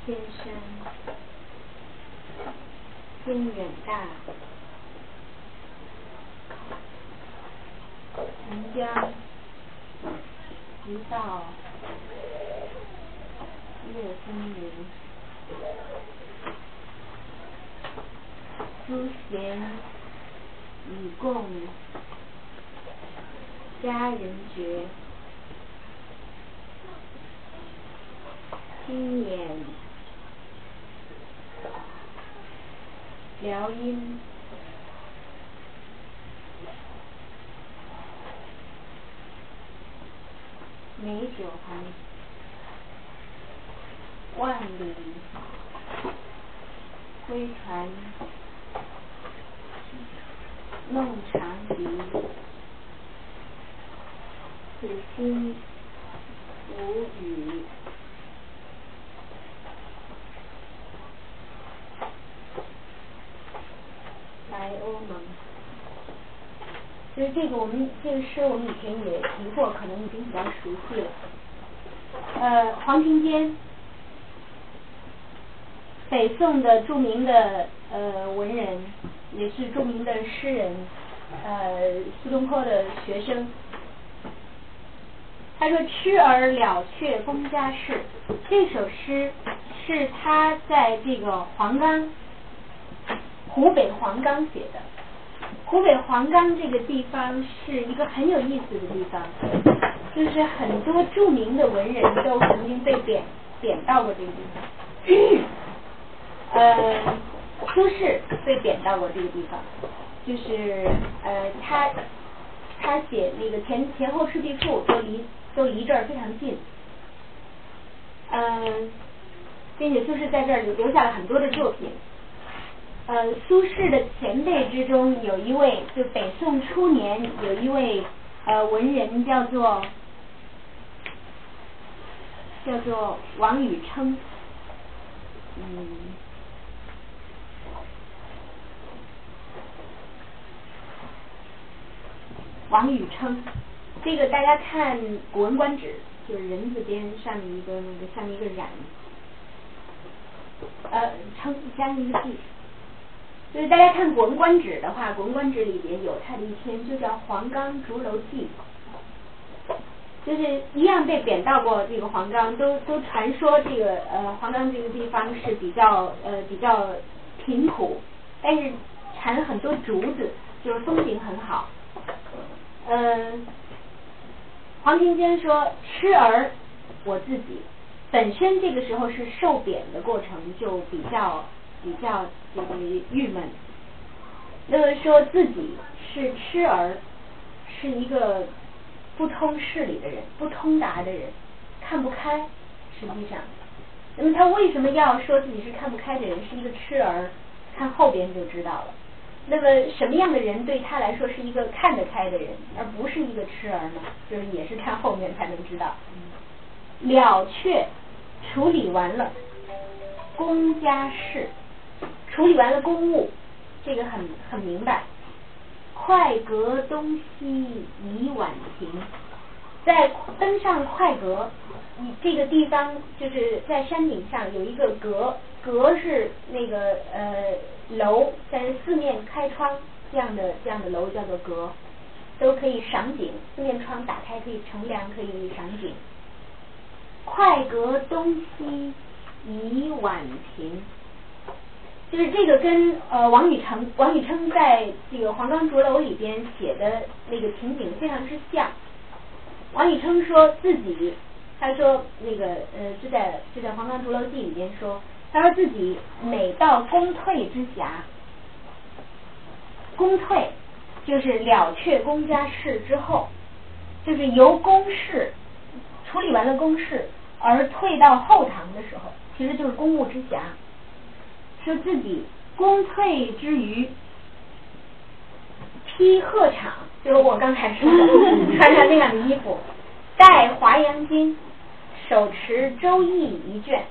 千山，天远大，长江一道月风流，书闲与共佳人绝。今年辽阴美酒寒，万里归船弄长笛，此心无语。来欧盟，就是这个我们这个诗我们以前也提过，可能已经比较熟悉了。呃，黄庭坚，北宋的著名的呃文人，也是著名的诗人，呃，苏东坡的学生。他说：“痴儿了却公家事。”这首诗是他在这个黄冈。湖北黄冈写的，湖北黄冈这个地方是一个很有意思的地方，就是很多著名的文人都曾经被贬贬到过这个地方。呃，苏轼被贬到过这个地方，就是呃他他写那个前前后赤壁赋都离都离这儿非常近，嗯，并且苏轼在这儿留下了很多的作品。呃，苏轼的前辈之中有一位，就北宋初年有一位呃文人叫做叫做王禹偁，嗯，王禹偁，这个大家看《古文观止》，就是人字边上面一个那个下面一个冉，呃，称加一个地。就是大家看《古文观止》的话，《古文观止》里边有他的一篇，就叫《黄冈竹楼记》，就是一样被贬到过这个黄冈，都都传说这个呃黄冈这个地方是比较呃比较贫苦，但是产了很多竹子，就是风景很好。嗯，黄庭坚说：“痴儿，我自己本身这个时候是受贬的过程，就比较。”比较这个郁闷，那么说自己是痴儿，是一个不通事理的人，不通达的人，看不开。实际上，那么他为什么要说自己是看不开的人，是一个痴儿？看后边就知道了。那么什么样的人对他来说是一个看得开的人，而不是一个痴儿呢？就是也是看后面才能知道。了却处理完了公家事。处理完了公务，这个很很明白。快阁东西已晚晴，在登上快阁，你这个地方就是在山顶上有一个阁，阁是那个呃楼，在四面开窗这样的这样的楼叫做阁，都可以赏景，四面窗打开可以乘凉，可以赏景。快阁东西已晚晴。就是这个跟呃王宇成王宇琛在这个《黄冈竹楼》里边写的那个情景非常之像。王宇琛说自己，他说那个呃就在就在《黄冈竹楼记》里边说，他说自己每到公退之暇，公退就是了却公家事之后，就是由公事处理完了公事而退到后堂的时候，其实就是公务之暇。说自己公退之余，披鹤氅，就是我刚才说的，[laughs] 穿上那样的衣服，戴华阳巾，手持《周易》一卷。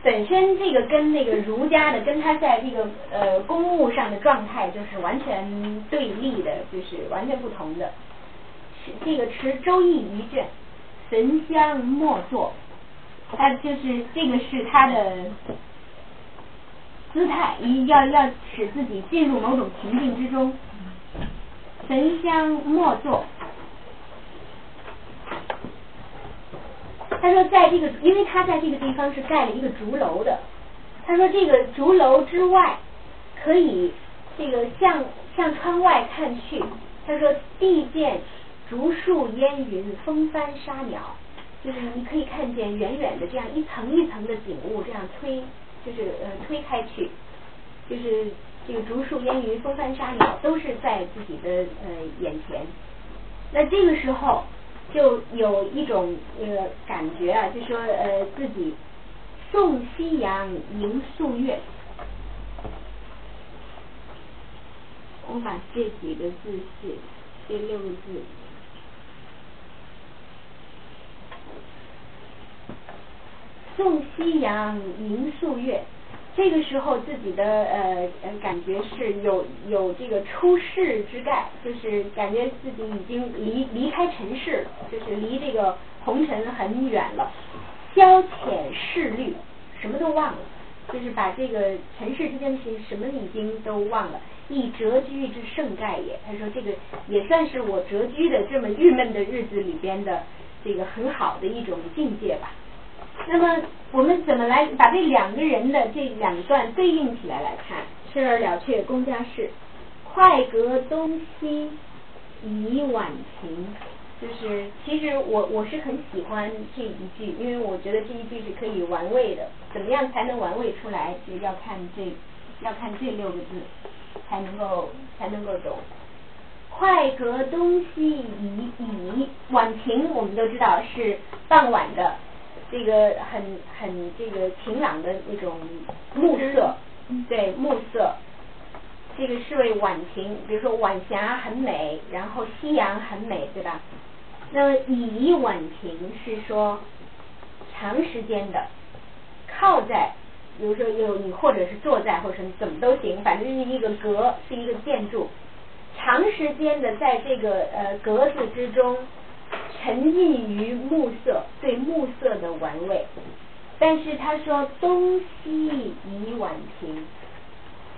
本身这个跟那个儒家的，跟他在这个呃公务上的状态就是完全对立的，就是完全不同的。这个持《周易》一卷，焚香默坐，他就是这个是他的。姿态一要要使自己进入某种情境之中，焚香默坐。他说，在这个，因为他在这个地方是盖了一个竹楼的。他说，这个竹楼之外，可以这个向向窗外看去。他说，地见竹树烟云，风帆沙鸟，就是你可以看见远远的这样一层一层的景物，这样推。就是呃推开去，就是这个竹树烟云风帆沙鸟都是在自己的呃眼前。那这个时候就有一种呃感觉啊，就说呃自己送夕阳迎素月。我把这几个字写，这六个字。送夕阳迎素月，这个时候自己的呃呃感觉是有有这个出世之概，就是感觉自己已经离离开尘世了，就是离这个红尘很远了，消遣世虑，什么都忘了，就是把这个尘世之间的事什么已经都忘了，一谪居之盛概也。他说这个也算是我谪居的这么郁闷的日子里边的这个很好的一种境界吧。那么我们怎么来把这两个人的这两段对应起来来看？生而了却公家事，快阁东西以晚晴。就是其实我我是很喜欢这一句，因为我觉得这一句是可以玩味的。怎么样才能玩味出来？就要看这要看这六个字才能够才能够懂。快阁东西以以晚晴，我们都知道是傍晚的。这个很很这个晴朗的那种暮色，对暮色，这个是为晚晴，比如说晚霞很美，然后夕阳很美，对吧？那么倚晚晴是说长时间的靠在，比如说有你或者是坐在或者怎么都行，反正是一个阁是一个建筑，长时间的在这个呃格子之中。沉浸于暮色，对暮色的玩味。但是他说东西已晚晴，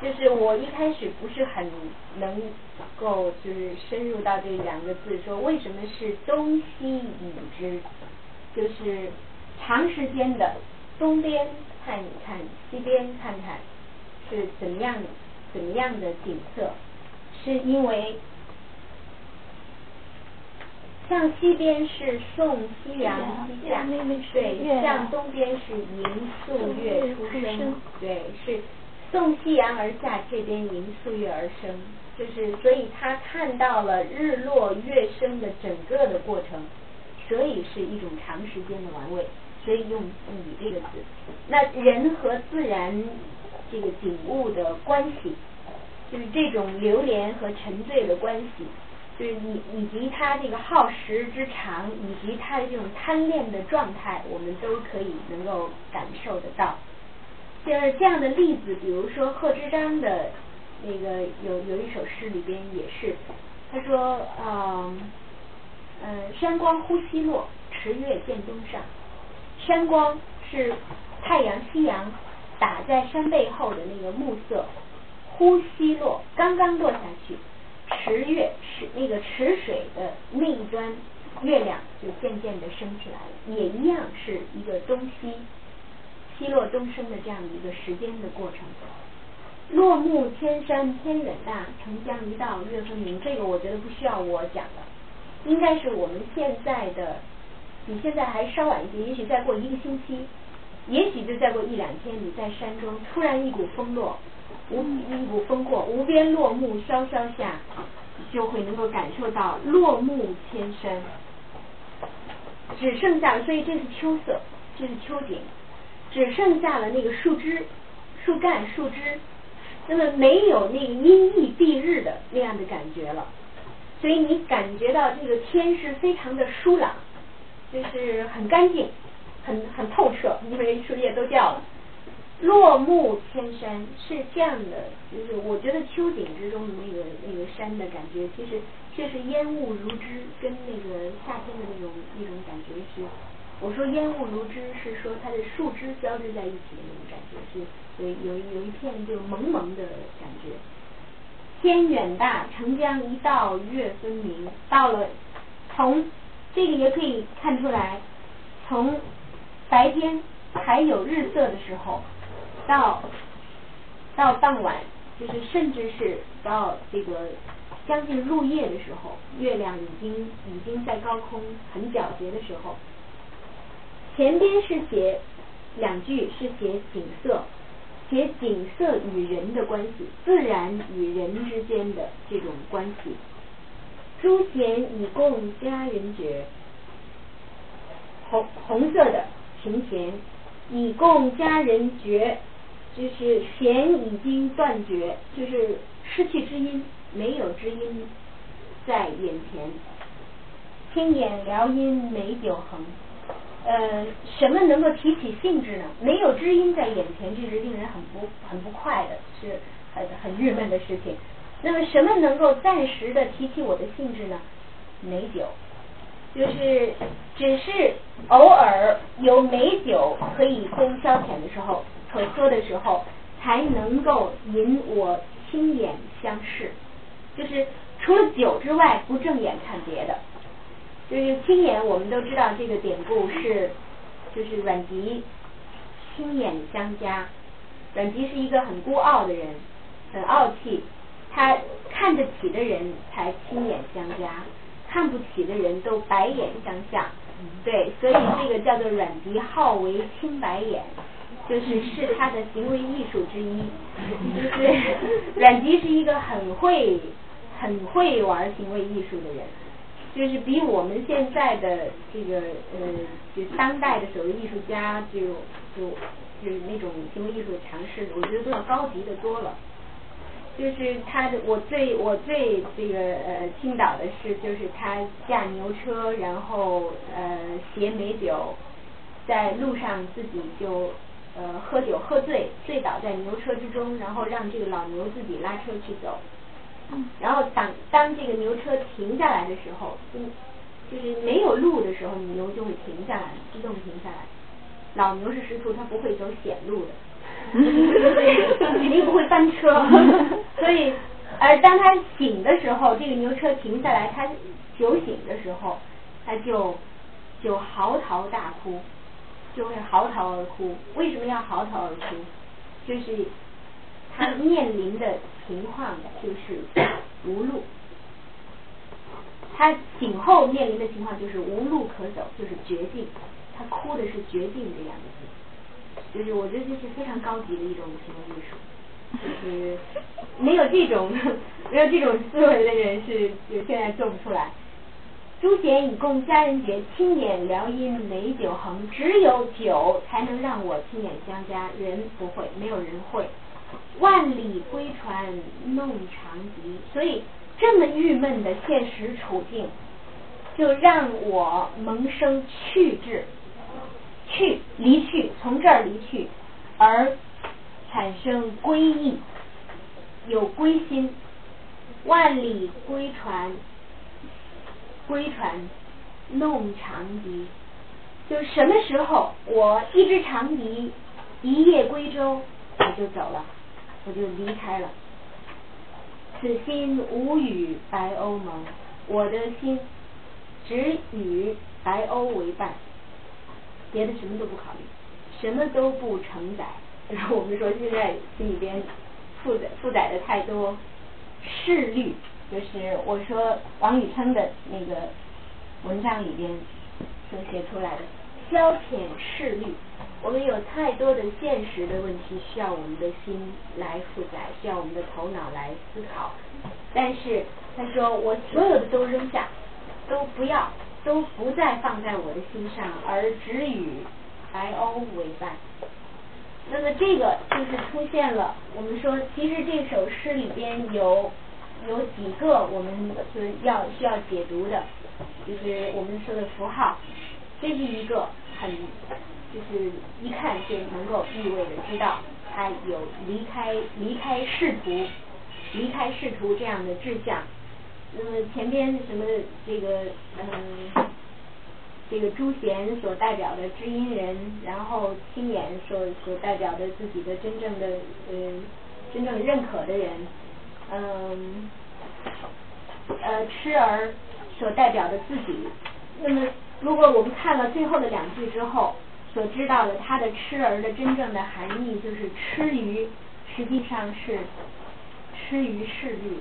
就是我一开始不是很能够就是深入到这两个字，说为什么是东西已之，就是长时间的东边看一看，西边看看，是怎么样怎么样的景色，是因为。向西边是送夕阳西下，对，向东边是迎素月出生，对，是送夕阳而下，这边迎素月而生，就是所以他看到了日落月升的整个的过程，所以是一种长时间的玩味，所以用以这个字。那人和自然这个景物的关系，就是这种流连和沉醉的关系。就是以以及他这个耗时之长，以及他的这种贪恋的状态，我们都可以能够感受得到。就是这样的例子，比如说贺知章的那个有有一首诗里边也是，他说啊，嗯，山光忽西落，池月见东上。山光是太阳夕阳打在山背后的那个暮色，忽西落，刚刚落下去。池月是那个池水的那一端，月亮就渐渐的升起来了，也一样是一个东西西落东升的这样一个时间的过程。落木千山天远大，澄江一道月分明。这个我觉得不需要我讲了，应该是我们现在的，比现在还稍晚一些，也许再过一个星期，也许就再过一两天，你在山中突然一股风落，无一股风过，无边落木萧萧下，就会能够感受到落木千山，只剩下，所以这是秋色，这是秋景，只剩下了那个树枝、树干、树枝。那么没有那个阴翳蔽日的那样的感觉了，所以你感觉到这个天是非常的疏朗，就是很干净，很很透彻，因为树叶都掉了。落木千山是这样的，就是我觉得秋景之中的那个那个山的感觉，其实却是烟雾如织，跟那个夏天的那种那种感觉是。我说烟雾如织，是说它的树枝交织在一起的那种感觉，是有有有一片就蒙蒙的感觉。天远大，澄江一道月分明。到了，从这个也可以看出来，从白天还有日色的时候，到到傍晚，就是甚至是到这个将近入夜的时候，月亮已经已经在高空很皎洁的时候。前边是写两句，是写景色，写景色与人的关系，自然与人之间的这种关系。朱弦以供佳人绝，红红色的琴弦以供佳人绝，就是弦已经断绝，就是失去知音，没有知音在眼前。轻眼撩音美酒横。呃，什么能够提起兴致呢？没有知音在眼前，这是令人很不很不快的，是很很郁闷的事情。那么，什么能够暂时的提起我的兴致呢？美酒，就是只是偶尔有美酒可以供消遣的时候，可喝的时候，才能够引我亲眼相视。就是除了酒之外，不正眼看别的。就是亲眼，我们都知道这个典故是，就是阮籍亲眼相加。阮籍是一个很孤傲的人，很傲气，他看得起的人才亲眼相加，看不起的人都白眼相向。对，所以这个叫做阮籍好为青白眼，就是是他的行为艺术之一。就是阮籍是一个很会、很会玩行为艺术的人。就是比我们现在的这个呃，就当代的所谓艺术家，就就就是那种行为艺术的尝试，我觉得都要高级的多了。就是他的，我最我最这个呃倾倒的是，就是他驾牛车，然后呃携美酒，在路上自己就呃喝酒喝醉，醉倒在牛车之中，然后让这个老牛自己拉车去走。然后当当这个牛车停下来的时候，嗯，就是没有路的时候，牛就会停下来，自动停下来。老牛是师徒，他不会走险路的，[laughs] 肯定不会翻车。[laughs] 所以，而当他醒的时候，这个牛车停下来，他酒醒的时候，他就就嚎啕大哭，就会嚎啕而哭。为什么要嚎啕而哭？就是他面临的。情况就是无路，他醒后面临的情况就是无路可走，就是绝境。他哭的是绝境这两个字，就是我觉得这是非常高级的一种行为艺术，就是没有这种没有这种思维的人是就现在做不出来。朱弦以供佳人绝，轻眼撩音美酒横。只有酒才能让我亲眼相加，人不会，没有人会。万里归船弄长笛，所以这么郁闷的现实处境，就让我萌生去志，去离去，从这儿离去，而产生归意，有归心。万里归船，归船弄长笛，就什么时候我一支长笛，一叶归舟，我就走了。我就离开了，此心无与白鸥盟，我的心只与白鸥为伴，别的什么都不考虑，什么都不承载。然后我们说现在心里边负载负载的太多势虑，就是我说王宇琛的那个文章里边所写出来的消遣势虑，我们有太多的现实的问题需要我们的心来负载，需要我们的头脑来思考。但是他说我所有的都扔下，都不要，都不再放在我的心上，而只与白鸥为伴。那么这个就是出现了，我们说其实这首诗里边有有几个我们是要需要解读的，就是我们说的符号，这是一个很就是一看就能够意味的知道他有离开离开仕途离开仕途这样的志向。那么前边什么这个嗯。这个朱贤所代表的知音人，然后青眼所所代表的自己的真正的呃真正认可的人，嗯，呃痴儿所代表的自己。那么如果我们看了最后的两句之后，所知道的他的痴儿的真正的含义就是痴于，实际上是痴于势力，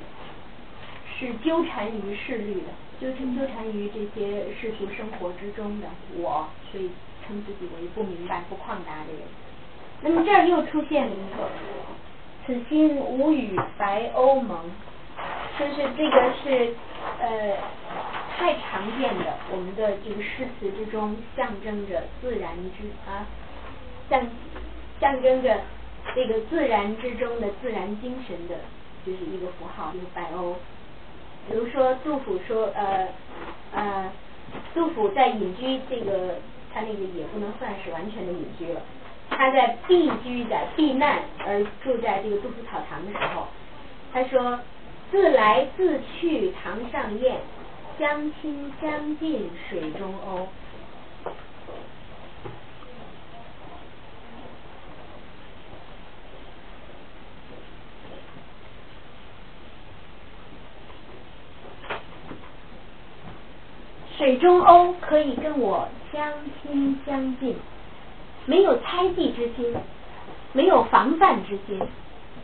是纠缠于势力的。纠缠纠缠于这些世俗生活之中的我，所以称自己为不明白、不旷达的人。那么这儿又出现了一个“此心无与白鸥盟”，就是这个是呃太常见的，我们的这个诗词之中象征着自然之啊，象象征着这个自然之中的自然精神的，就是一个符号，就是白鸥。比如说，杜甫说，呃，呃，杜甫在隐居这个，他那个也不能算是完全的隐居了。他在避居在避难而住在这个杜甫草堂的时候，他说：“自来自去堂上燕，相亲相近水中鸥。”水中鸥可以跟我相亲相近，没有猜忌之心，没有防范之心，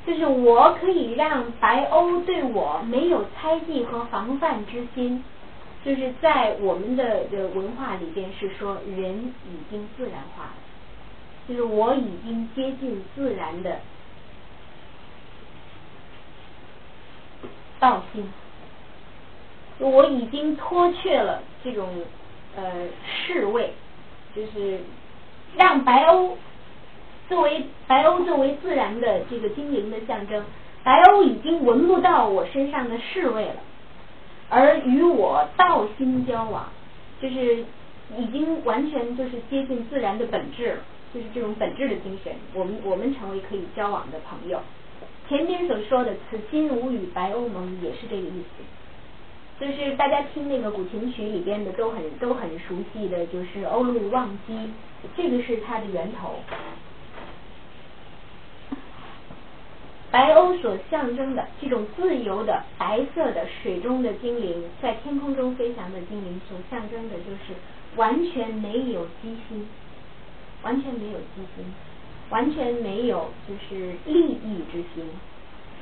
就是我可以让白鸥对我没有猜忌和防范之心，就是在我们的的文化里边是说人已经自然化了，就是我已经接近自然的道心。我已经脱却了这种呃侍卫，就是让白鸥作为白鸥作为自然的这个精灵的象征，白鸥已经闻不到我身上的侍卫了，而与我道心交往，就是已经完全就是接近自然的本质了，就是这种本质的精神，我们我们成为可以交往的朋友。前边所说的“此心无与白鸥盟”也是这个意思。就是大家听那个古琴曲里边的都很都很熟悉的，就是“鸥鹭忘机”，这个是它的源头。白鸥所象征的这种自由的白色的水中的精灵，在天空中飞翔的精灵，所象征的就是完全没有机心，完全没有机心，完全没有就是利益之心，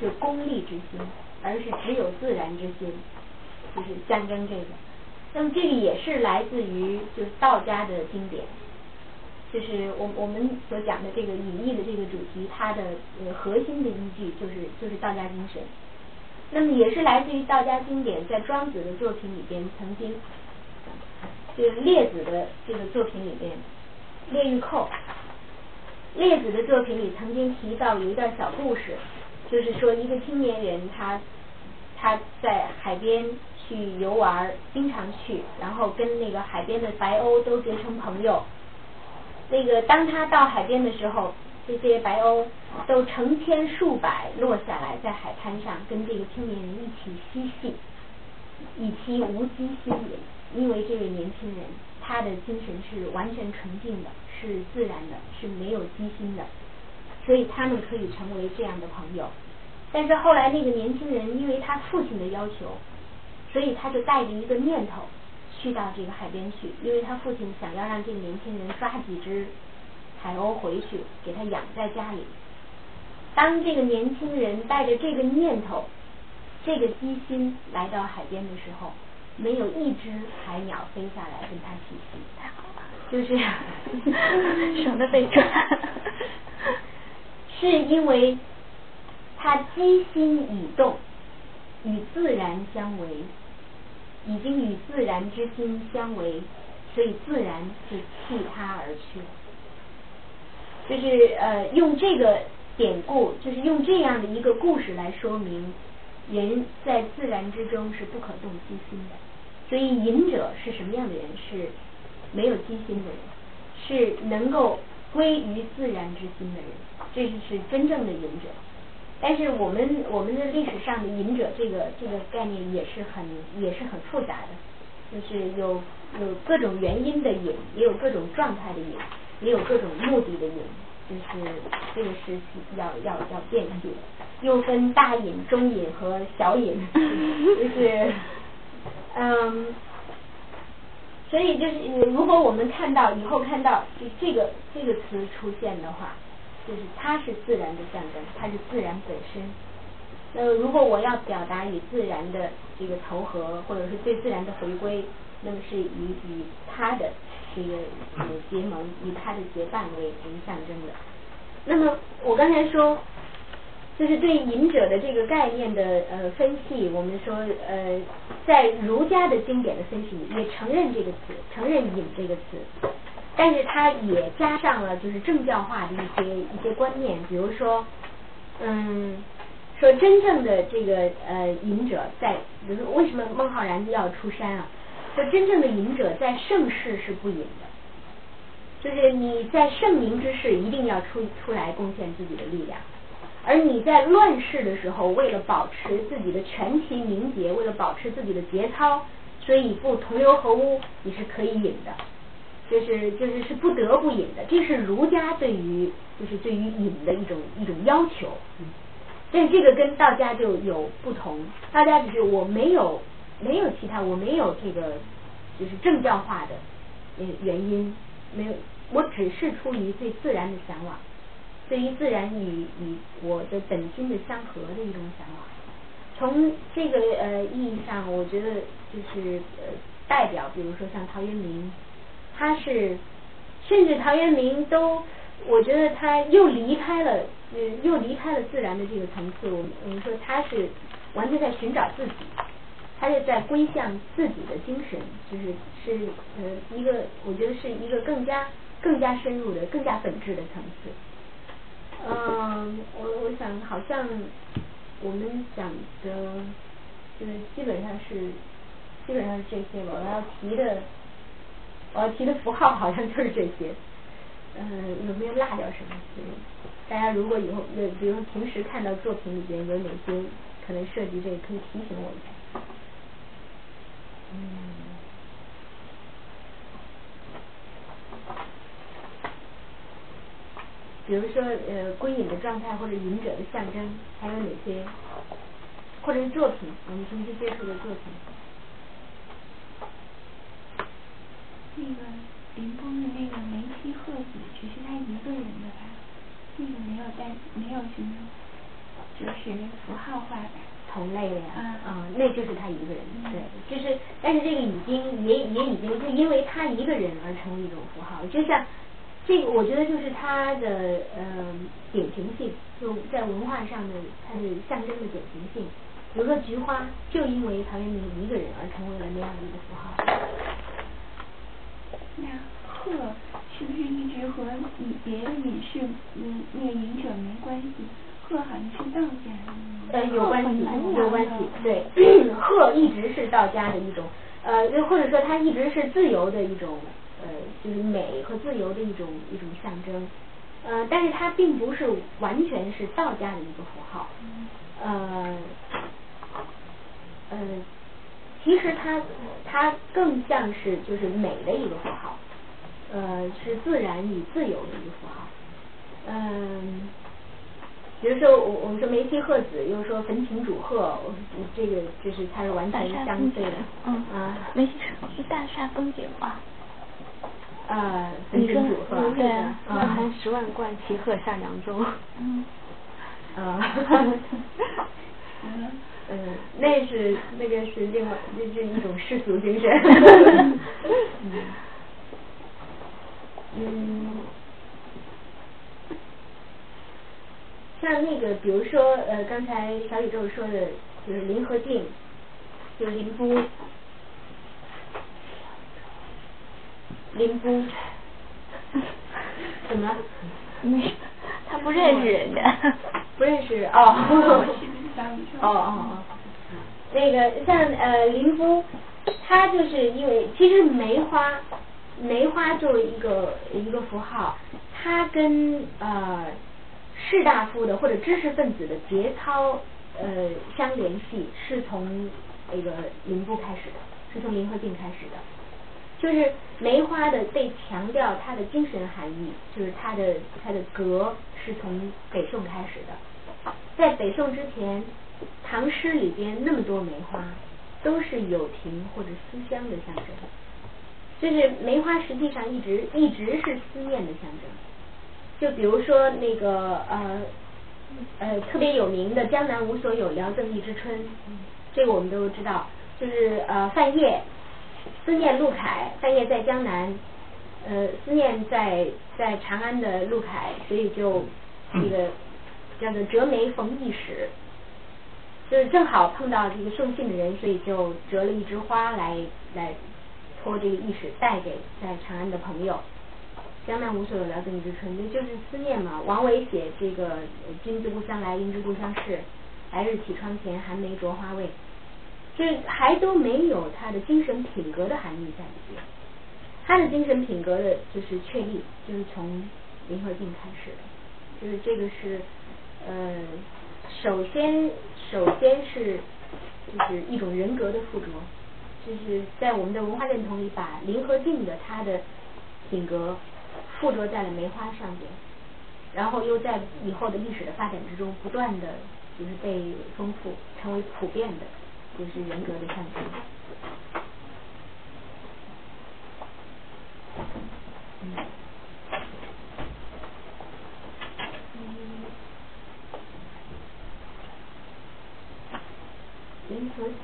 是功利之心，而是只有自然之心。就是象征这个，那么这个也是来自于就是道家的经典，就是我我们所讲的这个隐逸的这个主题，它的呃核心的依据就是就是道家精神。那么也是来自于道家经典，在庄子的作品里边曾经，就是列子的这个作品里边，《列玉寇》，列子的作品里曾经提到有一段小故事，就是说一个青年人他他在海边。去游玩，经常去，然后跟那个海边的白鸥都结成朋友。那个当他到海边的时候，这些白鸥都成千数百落下来，在海滩上跟这个青年人一起嬉戏，以其无机心也。因为这位年轻人，他的精神是完全纯净的，是自然的，是没有机心的，所以他们可以成为这样的朋友。但是后来那个年轻人，因为他父亲的要求。所以他就带着一个念头去到这个海边去，因为他父亲想要让这个年轻人抓几只海鸥回去，给他养在家里。当这个年轻人带着这个念头、这个机心来到海边的时候，没有一只海鸟飞下来跟他嬉戏，太好了，就是省得被抓。是因为他机心已动，与自然相违，已经与自然之心相违，所以自然是弃他而去。就是呃，用这个典故，就是用这样的一个故事来说明，人在自然之中是不可动机心的。所以隐者是什么样的人？是没有机心的人，是能够归于自然之心的人，这是真正的隐者。但是我们我们的历史上的隐者这个这个概念也是很也是很复杂的，就是有有各种原因的隐，也有各种状态的隐，也有各种目的的隐，就是这个是要要要辨析的，又分大隐、中隐和小隐，[laughs] 就是嗯，所以就是如果我们看到以后看到就这个这个词出现的话。就是它是自然的象征，它是自然本身。那如果我要表达与自然的这个投合，或者是对自然的回归，那么是以与它的这个结盟，以它的结伴为为象征的。那么我刚才说，就是对隐者的这个概念的呃分析，我们说呃在儒家的经典的分析里也承认这个词，承认隐这个词。但是它也加上了就是政教化的一些一些观念，比如说，嗯，说真正的这个呃隐者在，比如为什么孟浩然要出山啊？说真正的隐者在盛世是不隐的，就是你在盛名之世一定要出出来贡献自己的力量，而你在乱世的时候，为了保持自己的权体名节，为了保持自己的节操，所以不同流合污，你是可以隐的。就是就是是不得不隐的，这是儒家对于就是对于隐的一种一种要求。但这个跟道家就有不同，道家只是我没有没有其他，我没有这个就是政教化的原因，没有，我只是出于对自然的向往，对于自然与与我的本心的相合的一种向往。从这个呃意义上，我觉得就是呃代表，比如说像陶渊明。他是，甚至陶渊明都，我觉得他又离开了，嗯，又离开了自然的这个层次。我我们说他是完全在寻找自己，他是在归向自己的精神，就是是呃一个，我觉得是一个更加更加深入的、更加本质的层次。嗯，我我想好像我们讲的，就是基本上是基本上是这些吧。我要提的。我提的符号好像就是这些，嗯，有没有落掉什么？大家如果以后，呃，比如平时看到作品里边有哪些可能涉及这个，可以提醒我一下。嗯，比如说呃，归隐的状态或者隐者的象征，还有哪些？或者是作品，我们平时接触的作品。那个林峰的那个梅西鹤子，只是他一个人的吧？那个没有带，没有什么，就是符号化的。同类的呀，啊，那就是他一个人，对，就是，但是这个已经也也已经是因为他一个人而成为一种符号，就像这个，我觉得就是他的呃典型性，就在文化上的它的象征的典型性。比如说菊花，就因为陶渊明一个人而成为了那样的一个符号。那鹤是不是一直和你别的隐士嗯那个隐者没关系？鹤好像是道家的。呃，有关系，有关系。对，鹤一直是道家的一种，呃，或者说它一直是自由的一种，呃，就是美和自由的一种一种象征。呃，但是它并不是完全是道家的一个符号。呃，呃。其实它它更像是就是美的一个符号，呃，是自然与自由的一个符号。嗯，比如说我我们说梅溪鹤子，又说焚琴煮鹤，这个就是它是完全相对的。嗯啊，梅溪是大厦风景画。呃，焚琴煮鹤，对啊，那还十万贯齐鹤下扬州。嗯。[laughs] 啊，嗯，[laughs] 那是那个是另外，那是一种世俗精神。[laughs] 嗯，像那个，比如说呃，刚才小宇宙说的，就是林和靖，就是林夫，林夫，[laughs] 怎么了？没，他不认识人家。不认识 [laughs] 哦。哦哦哦。那个像呃林夫，他就是因为其实梅花，梅花作为一个一个符号，它跟呃士大夫的或者知识分子的节操呃相联系，是从那个林夫开始的，是从林和靖开始的。就是梅花的被强调它的精神含义，就是它的它的格是从北宋开始的，在北宋之前，唐诗里边那么多梅花，都是友情或者思乡的象征，就是梅花实际上一直一直是思念的象征，就比如说那个呃呃特别有名的江南无所有，聊赠一枝春，这个我们都知道，就是呃范晔。思念陆凯，范晔在江南，呃，思念在在长安的陆凯，所以就 [clears throat] 这个叫做折梅逢驿使，就是正好碰到这个送信的人，所以就折了一枝花来来托这个驿使带给在长安的朋友。江南无所有，聊赠一枝春，那就是思念嘛。王维写这个君自故乡来，应知故乡事，来日绮窗前，寒梅著花未。这还都没有他的精神品格的含义在里边，他的精神品格的就是确立，就是从林和靖开始的，就是这个是呃，首先首先是就是一种人格的附着，就是在我们的文化认同里，把林和靖的他的品格附着在了梅花上边，然后又在以后的历史的发展之中，不断的就是被丰富，成为普遍的。就是人格的象征。嗯。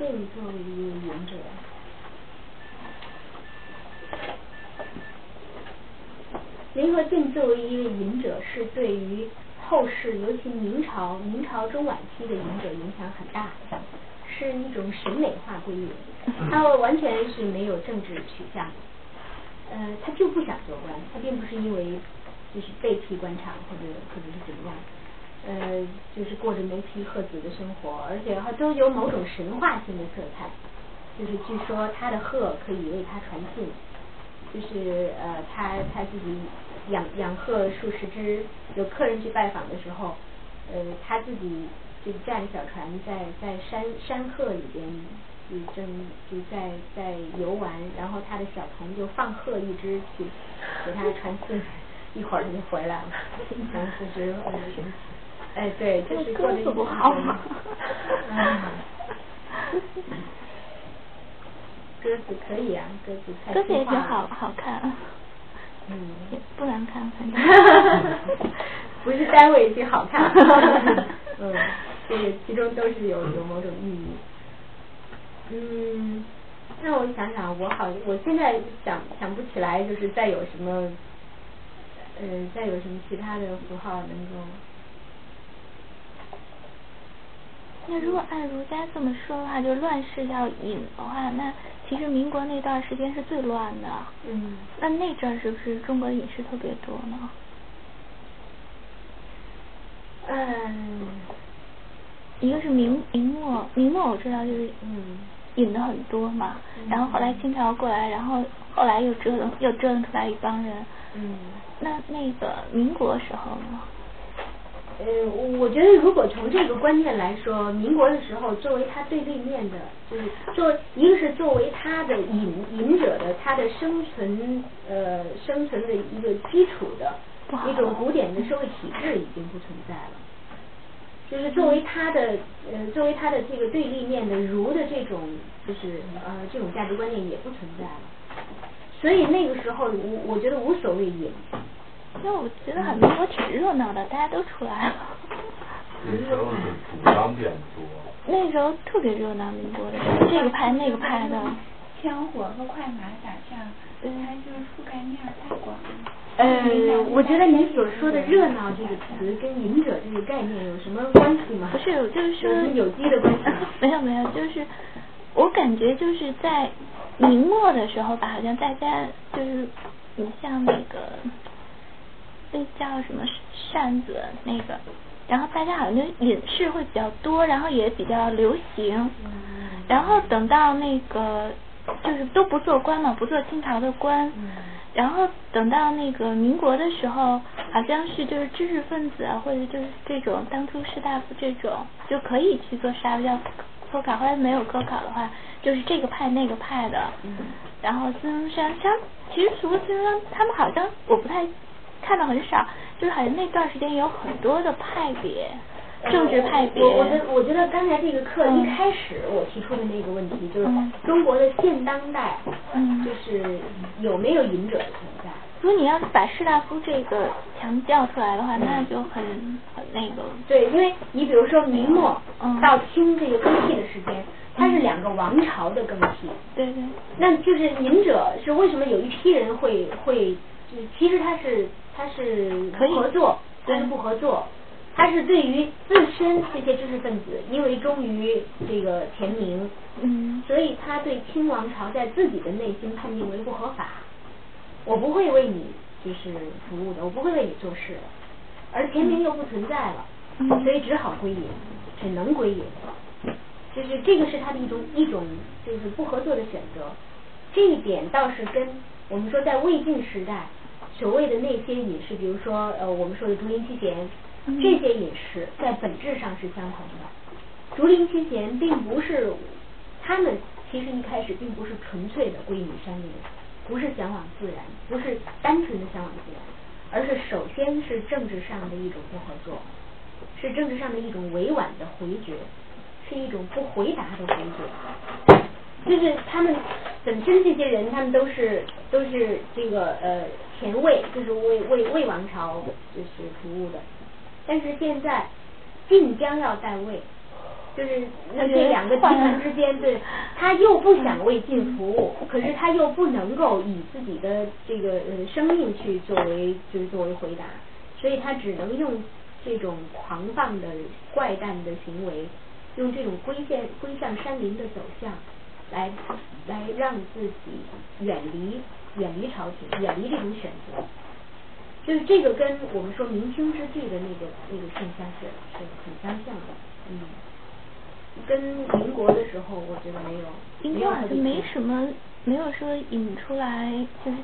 林和靖作为一个隐者，林和靖作为一位隐者，是对于后世，尤其明朝、明朝中晚期的隐者影响很大的。是一种审美化归隐，他完全是没有政治取向，呃，他就不想做官，他并不是因为就是被批官场或者或者是怎么样，呃，就是过着梅皮鹤子的生活，而且还都有某种神话性的色彩，就是据说他的鹤可以为他传信，就是呃他他自己养养鹤数十只，有客人去拜访的时候，呃他自己。就驾着小船在在山山鹤里边，就正就在在游玩，然后他的小童就放鹤一只去给他传信，一会儿他就回来了，然后就，哎对，就是过得不好嘛，鸽子 [laughs] 可以啊，鸽子太鸽子也挺好好看，嗯，不难看，反正，[laughs] 不是单位就好看，[laughs] 嗯。这个其中都是有有某种意义。嗯，那我想想，我好，我现在想想不起来，就是再有什么，呃，再有什么其他的符号能够。那如果按儒家这么说的话，就乱世要隐的话，那其实民国那段时间是最乱的。嗯。那那阵是不是中国隐士特别多呢？嗯。一个是明明末，明末我知道就是嗯引的很多嘛，然后后来清朝过来，然后后来又折腾又折腾出来一帮人。嗯。那那个民国时候呢？呃，我觉得如果从这个观念来说，民国的时候作为他对立面的，就是作一个是作为他的引引者的他的生存呃生存的一个基础的一种古典的社会体制已经不存在了。就是作为他的呃，作为他的这个对立面的儒的这种，就是呃这种价值观念也不存在了。所以那个时候，我我觉得无所谓隐。因为我觉得很多挺热闹的，大家都出来了。那时候是主张变多。那时候特别热闹民国的时候，这个派那个派的。枪火和快马打仗，它就是覆盖面太广了。呃，我觉得你所说的“热闹”这个词跟“隐者”这个概念有什么关系吗？不是，就是说有机的关系。没有没有，就是我感觉就是在明末的时候吧，好像大家就是你像那个那叫什么扇子那个，然后大家好像就隐士会比较多，然后也比较流行，然后等到那个。就是都不做官嘛，不做清朝的官，然后等到那个民国的时候，好像是就是知识分子啊，或者就是这种当初士大夫这种就可以去做士大夫要科考，后来没有科考的话，就是这个派那个派的，然后孙中山像其实除了孙中山，他们好像我不太看的很少，就是好像那段时间有很多的派别。政治派别。我我觉我觉得刚才这个课一开始我提出的那个问题就是中国的现当代，就是有没有隐者的存在？如果你要是把士大夫这个强调出来的话，那就很很那个。对，因为你比如说明末到清这个更替的时间，它是两个王朝的更替。对对。那就是隐者是为什么有一批人会会，其实他是他是可以合作，他是不合作。他是对于自身这些知识分子，因为忠于这个前明，嗯，所以他对清王朝在自己的内心判定为不合法。我不会为你就是服务的，我不会为你做事的。而前明又不存在了，所以只好归隐，只能归隐。就是这个是他的一种一种就是不合作的选择。这一点倒是跟我们说在魏晋时代所谓的那些隐士，比如说呃我们说的竹林七贤。这些隐士在本质上是相同的。竹林七贤并不是，他们其实一开始并不是纯粹的归隐山林，不是向往自然，不是单纯的向往自然，而是首先是政治上的一种不合作，是政治上的一种委婉的回绝，是一种不回答的回绝。就是他们本身这些人，他们都是都是这个呃前卫，就是为为魏王朝就是服务的。但是现在晋江要代魏，就是那这两个集团之间，对，他又不想为晋服务，可是他又不能够以自己的这个呃生命去作为就是作为回答，所以他只能用这种狂放的怪诞的行为，用这种归向归向山林的走向，来来让自己远离远离朝廷，远离这种选择。就是这个跟我们说明清之际的那个那个现象是是很相像的，嗯，跟民国的时候我觉得没有，民国好像没什么，没有说引出来，就是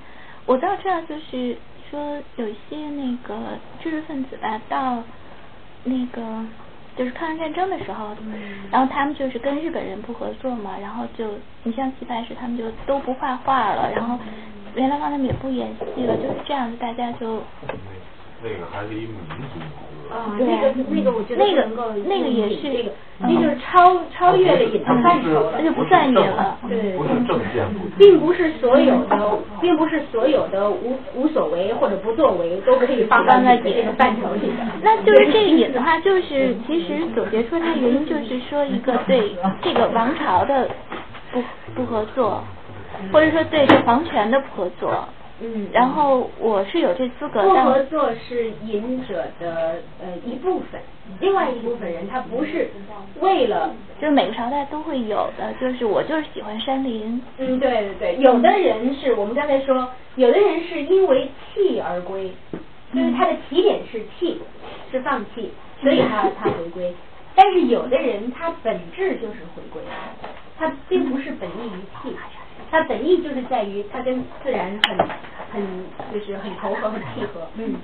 我倒知道，就是说有一些那个知识分子吧，到那个就是抗日战争的时候，然后他们就是跟日本人不合作嘛，然后就你像齐白石他们就都不画画了，然后。梅兰芳他们也不演戏了，就是这样子，大家就。那个还是一民族啊，那个那个我觉得那个那个也是那个，那就是超超越了隐的范畴了，那就不算隐了。对，不是正见，并不是所有的，并不是所有的无无所谓或者不作为都可以放到那这个范畴里的。那就是这个隐的话，就是其实总结出它原因，就是说一个对这个王朝的不不合作。或者说对这皇权的不合作，嗯，然后我是有这资格。不合作是隐者的呃一部分，另外一部分人他不是为了，就是每个朝代都会有的，就是我就是喜欢山林。嗯，对对对，有的人是我们刚才说，有的人是因为弃而归，就是他的起点是弃，是放弃，所以他他回归。[laughs] 但是有的人他本质就是回归，他并不是本意于弃。它本意就是在于它跟自然很很就是很投合很契合，嗯。